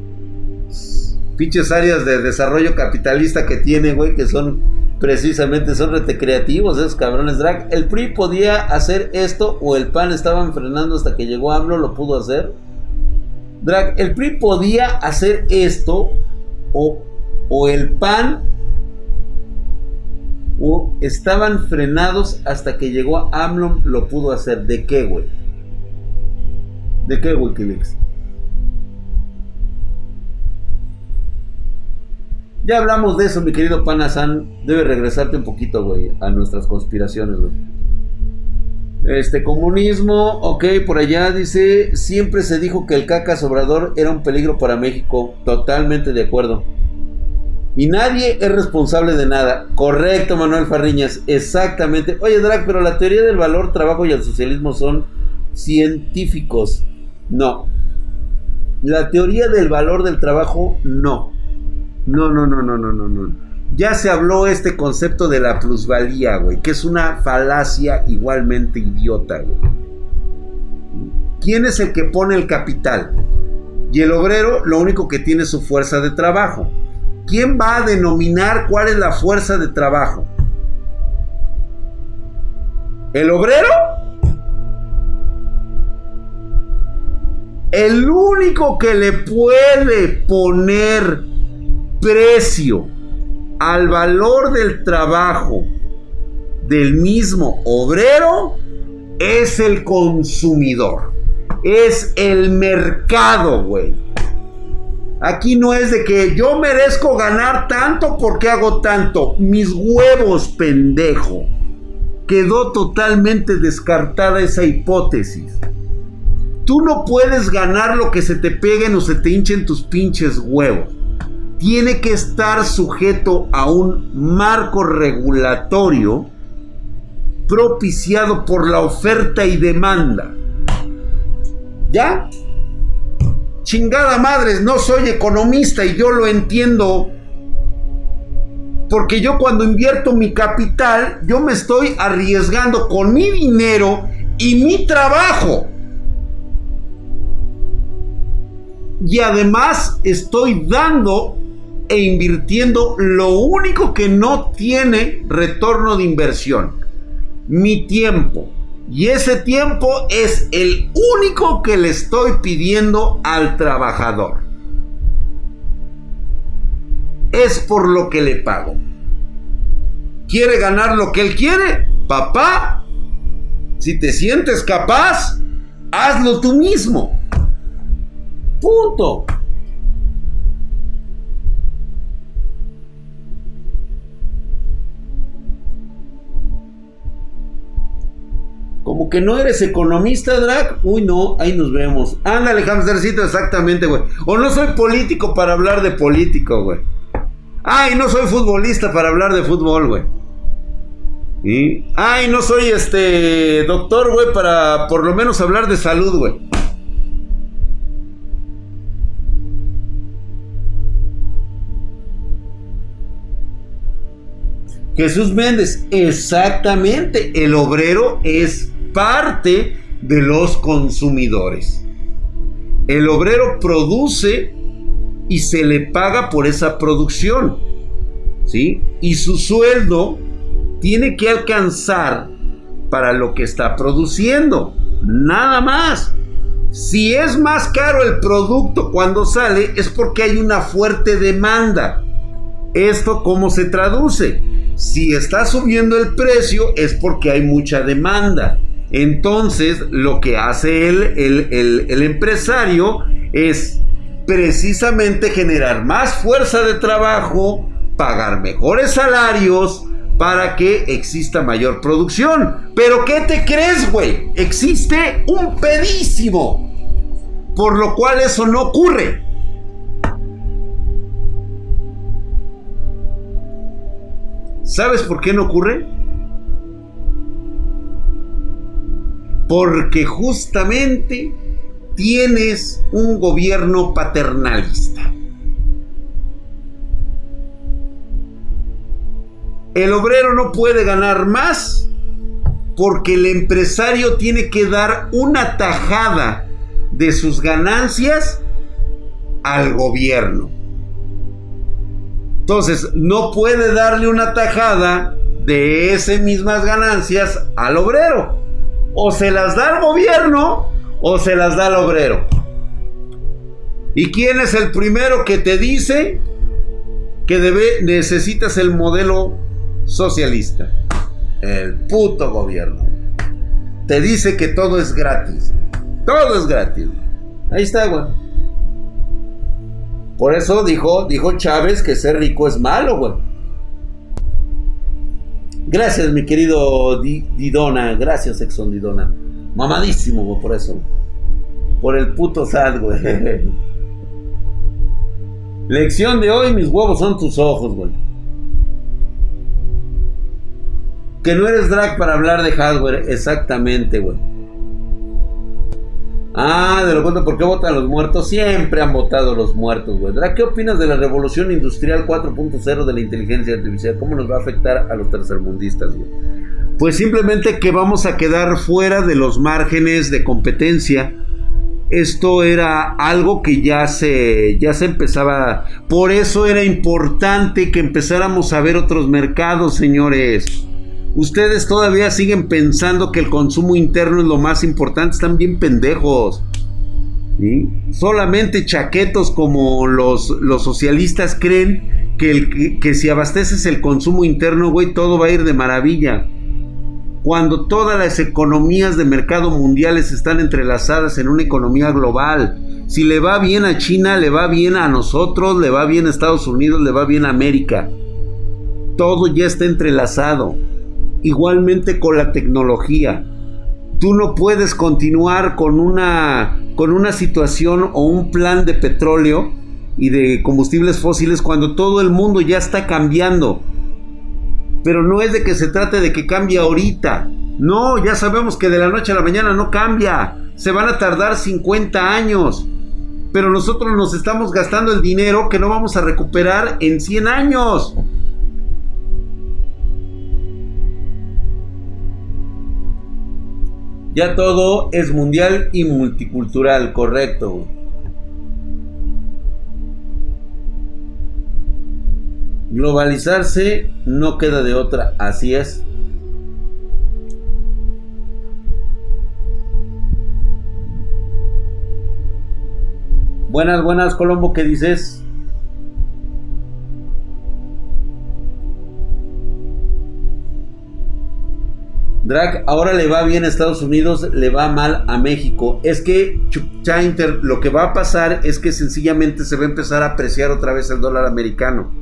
Pinches áreas de desarrollo capitalista que tiene, güey, que son precisamente son rete creativos esos cabrones drag. El PRI podía hacer esto o el PAN estaba frenando hasta que llegó AMLO, lo pudo hacer. Drag, el PRI podía hacer esto o, o el PAN o estaban frenados hasta que llegó AMLO lo pudo hacer. ¿De qué, güey? ¿De qué, Wikileaks? Ya hablamos de eso, mi querido Panasan. Debe regresarte un poquito, güey, a nuestras conspiraciones, güey. Este comunismo, ok, por allá dice, siempre se dijo que el caca sobrador era un peligro para México. Totalmente de acuerdo. Y nadie es responsable de nada. Correcto, Manuel Farriñas. Exactamente. Oye, Drag, pero la teoría del valor, trabajo y el socialismo son científicos. No. La teoría del valor del trabajo, no. No, no, no, no, no, no, no. Ya se habló este concepto de la plusvalía, güey, que es una falacia igualmente idiota, güey. ¿Quién es el que pone el capital? Y el obrero lo único que tiene es su fuerza de trabajo. ¿Quién va a denominar cuál es la fuerza de trabajo? ¿El obrero? El único que le puede poner precio al valor del trabajo del mismo obrero es el consumidor. Es el mercado, güey. Aquí no es de que yo merezco ganar tanto porque hago tanto. Mis huevos, pendejo. Quedó totalmente descartada esa hipótesis. Tú no puedes ganar lo que se te peguen o se te hinchen tus pinches huevos. Tiene que estar sujeto a un marco regulatorio propiciado por la oferta y demanda. ¿Ya? Chingada madres, no soy economista y yo lo entiendo. Porque yo cuando invierto mi capital, yo me estoy arriesgando con mi dinero y mi trabajo. Y además estoy dando e invirtiendo lo único que no tiene retorno de inversión. Mi tiempo. Y ese tiempo es el único que le estoy pidiendo al trabajador. Es por lo que le pago. ¿Quiere ganar lo que él quiere? Papá, si te sientes capaz, hazlo tú mismo. Punto. Como que no eres economista, Drac. Uy, no, ahí nos vemos. Ándale, hamstercito, exactamente, güey. O no soy político para hablar de político, güey. Ay, no soy futbolista para hablar de fútbol, güey. ¿Y? Ay, no soy este doctor, güey, para por lo menos hablar de salud, güey. Jesús Méndez, exactamente, el obrero es parte de los consumidores. El obrero produce y se le paga por esa producción. ¿Sí? Y su sueldo tiene que alcanzar para lo que está produciendo. Nada más. Si es más caro el producto cuando sale es porque hay una fuerte demanda. ¿Esto cómo se traduce? Si está subiendo el precio es porque hay mucha demanda. Entonces, lo que hace el, el, empresario es precisamente generar más fuerza de trabajo, pagar mejores salarios para que exista mayor producción. Pero ¿qué te crees, güey? Existe un pedísimo. Por lo cual eso no ocurre. ¿Sabes por qué no ocurre? Porque justamente tienes un gobierno paternalista. El obrero no puede ganar más porque el empresario tiene que dar una tajada de sus ganancias al gobierno. Entonces, no puede darle una tajada de esas mismas ganancias al obrero o se las da al gobierno o se las da al obrero. ¿Y quién es el primero que te dice que debe, necesitas el modelo socialista. El puto gobierno. Te dice que todo es gratis. Todo es gratis. Ahí está, güey. Por eso dijo, dijo Chávez que ser rico es malo, güey. Gracias, mi querido Didona. Gracias, Exxon Didona. Mamadísimo, güey, por eso. Por el puto sad, güey. Lección de hoy, mis huevos son tus ojos, güey. Que no eres drag para hablar de hardware, exactamente, güey. Ah, de lo cuento, ¿por qué votan los muertos? Siempre han votado los muertos, güey. ¿qué opinas de la revolución industrial 4.0 de la inteligencia artificial? ¿Cómo nos va a afectar a los tercermundistas, güey? Pues simplemente que vamos a quedar fuera de los márgenes de competencia esto era algo que ya se, ya se empezaba. Por eso era importante que empezáramos a ver otros mercados, señores. Ustedes todavía siguen pensando que el consumo interno es lo más importante, están bien pendejos. Solamente chaquetos como los, los socialistas creen que, el, que si abasteces el consumo interno, güey, todo va a ir de maravilla cuando todas las economías de mercado mundiales están entrelazadas en una economía global. Si le va bien a China, le va bien a nosotros, le va bien a Estados Unidos, le va bien a América. Todo ya está entrelazado. Igualmente con la tecnología. Tú no puedes continuar con una, con una situación o un plan de petróleo y de combustibles fósiles cuando todo el mundo ya está cambiando. Pero no es de que se trate de que cambie ahorita. No, ya sabemos que de la noche a la mañana no cambia. Se van a tardar 50 años. Pero nosotros nos estamos gastando el dinero que no vamos a recuperar en 100 años. Ya todo es mundial y multicultural, correcto. Globalizarse no queda de otra, así es. Buenas, buenas, Colombo, ¿qué dices? Drag, ahora le va bien a Estados Unidos, le va mal a México. Es que Chainter, lo que va a pasar es que sencillamente se va a empezar a apreciar otra vez el dólar americano.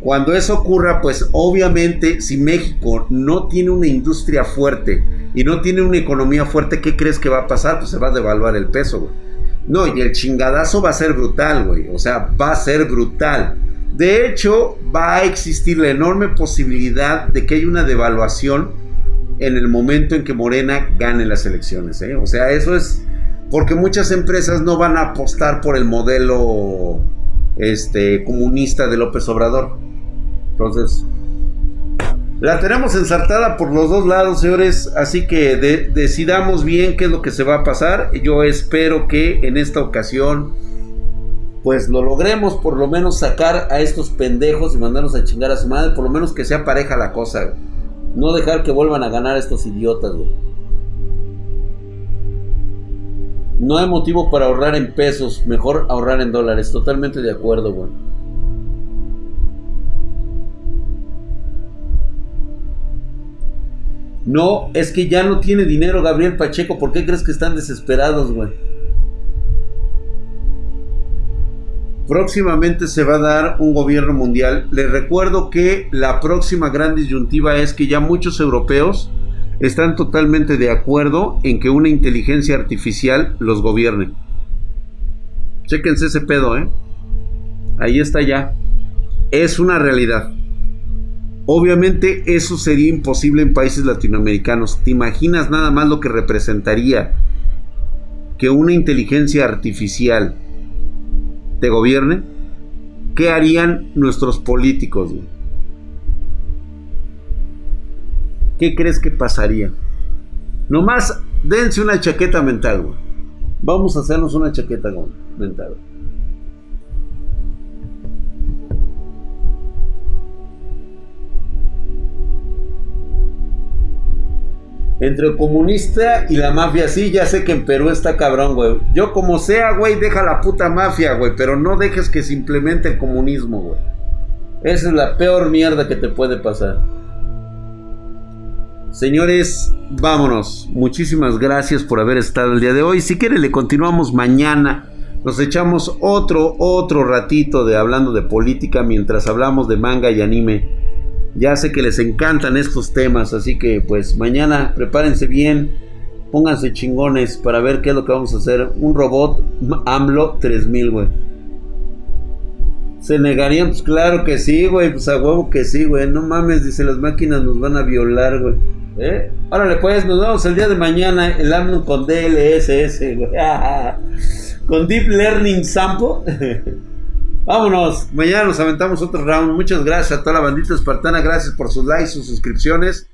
Cuando eso ocurra, pues obviamente si México no tiene una industria fuerte y no tiene una economía fuerte, ¿qué crees que va a pasar? Pues se va a devaluar el peso, güey. No, y el chingadazo va a ser brutal, güey. O sea, va a ser brutal. De hecho, va a existir la enorme posibilidad de que haya una devaluación en el momento en que Morena gane las elecciones. ¿eh? O sea, eso es porque muchas empresas no van a apostar por el modelo este, comunista de López Obrador. Entonces, la tenemos ensartada por los dos lados, señores. Así que decidamos bien qué es lo que se va a pasar. Yo espero que en esta ocasión, pues lo logremos por lo menos sacar a estos pendejos y mandarlos a chingar a su madre. Por lo menos que sea pareja la cosa. No dejar que vuelvan a ganar estos idiotas, No hay motivo para ahorrar en pesos, mejor ahorrar en dólares. Totalmente de acuerdo, güey. No, es que ya no tiene dinero Gabriel Pacheco. ¿Por qué crees que están desesperados, güey? Próximamente se va a dar un gobierno mundial. Les recuerdo que la próxima gran disyuntiva es que ya muchos europeos están totalmente de acuerdo en que una inteligencia artificial los gobierne. Chéquense ese pedo, ¿eh? Ahí está ya. Es una realidad. Obviamente eso sería imposible en países latinoamericanos. ¿Te imaginas nada más lo que representaría que una inteligencia artificial te gobierne? ¿Qué harían nuestros políticos? ¿qué crees que pasaría? Nomás dense una chaqueta mental. Vamos a hacernos una chaqueta mental. Entre el comunista y la mafia, sí, ya sé que en Perú está cabrón, güey. Yo como sea, güey, deja la puta mafia, güey, pero no dejes que se implemente el comunismo, güey. Esa es la peor mierda que te puede pasar. Señores, vámonos. Muchísimas gracias por haber estado el día de hoy. Si quiere, le continuamos mañana. Nos echamos otro, otro ratito de hablando de política mientras hablamos de manga y anime. Ya sé que les encantan estos temas, así que pues mañana prepárense bien, pónganse chingones para ver qué es lo que vamos a hacer. Un robot AMLO 3000, güey. ¿Se negarían? Pues claro que sí, güey. Pues a huevo que sí, güey. No mames, dice, las máquinas nos van a violar, güey. ¿Eh? Órale, pues, nos vemos el día de mañana, el AMNO con DLSS, con Deep Learning Sample. Vámonos, mañana nos aventamos otro round. Muchas gracias a toda la bandita espartana, gracias por sus likes, sus suscripciones.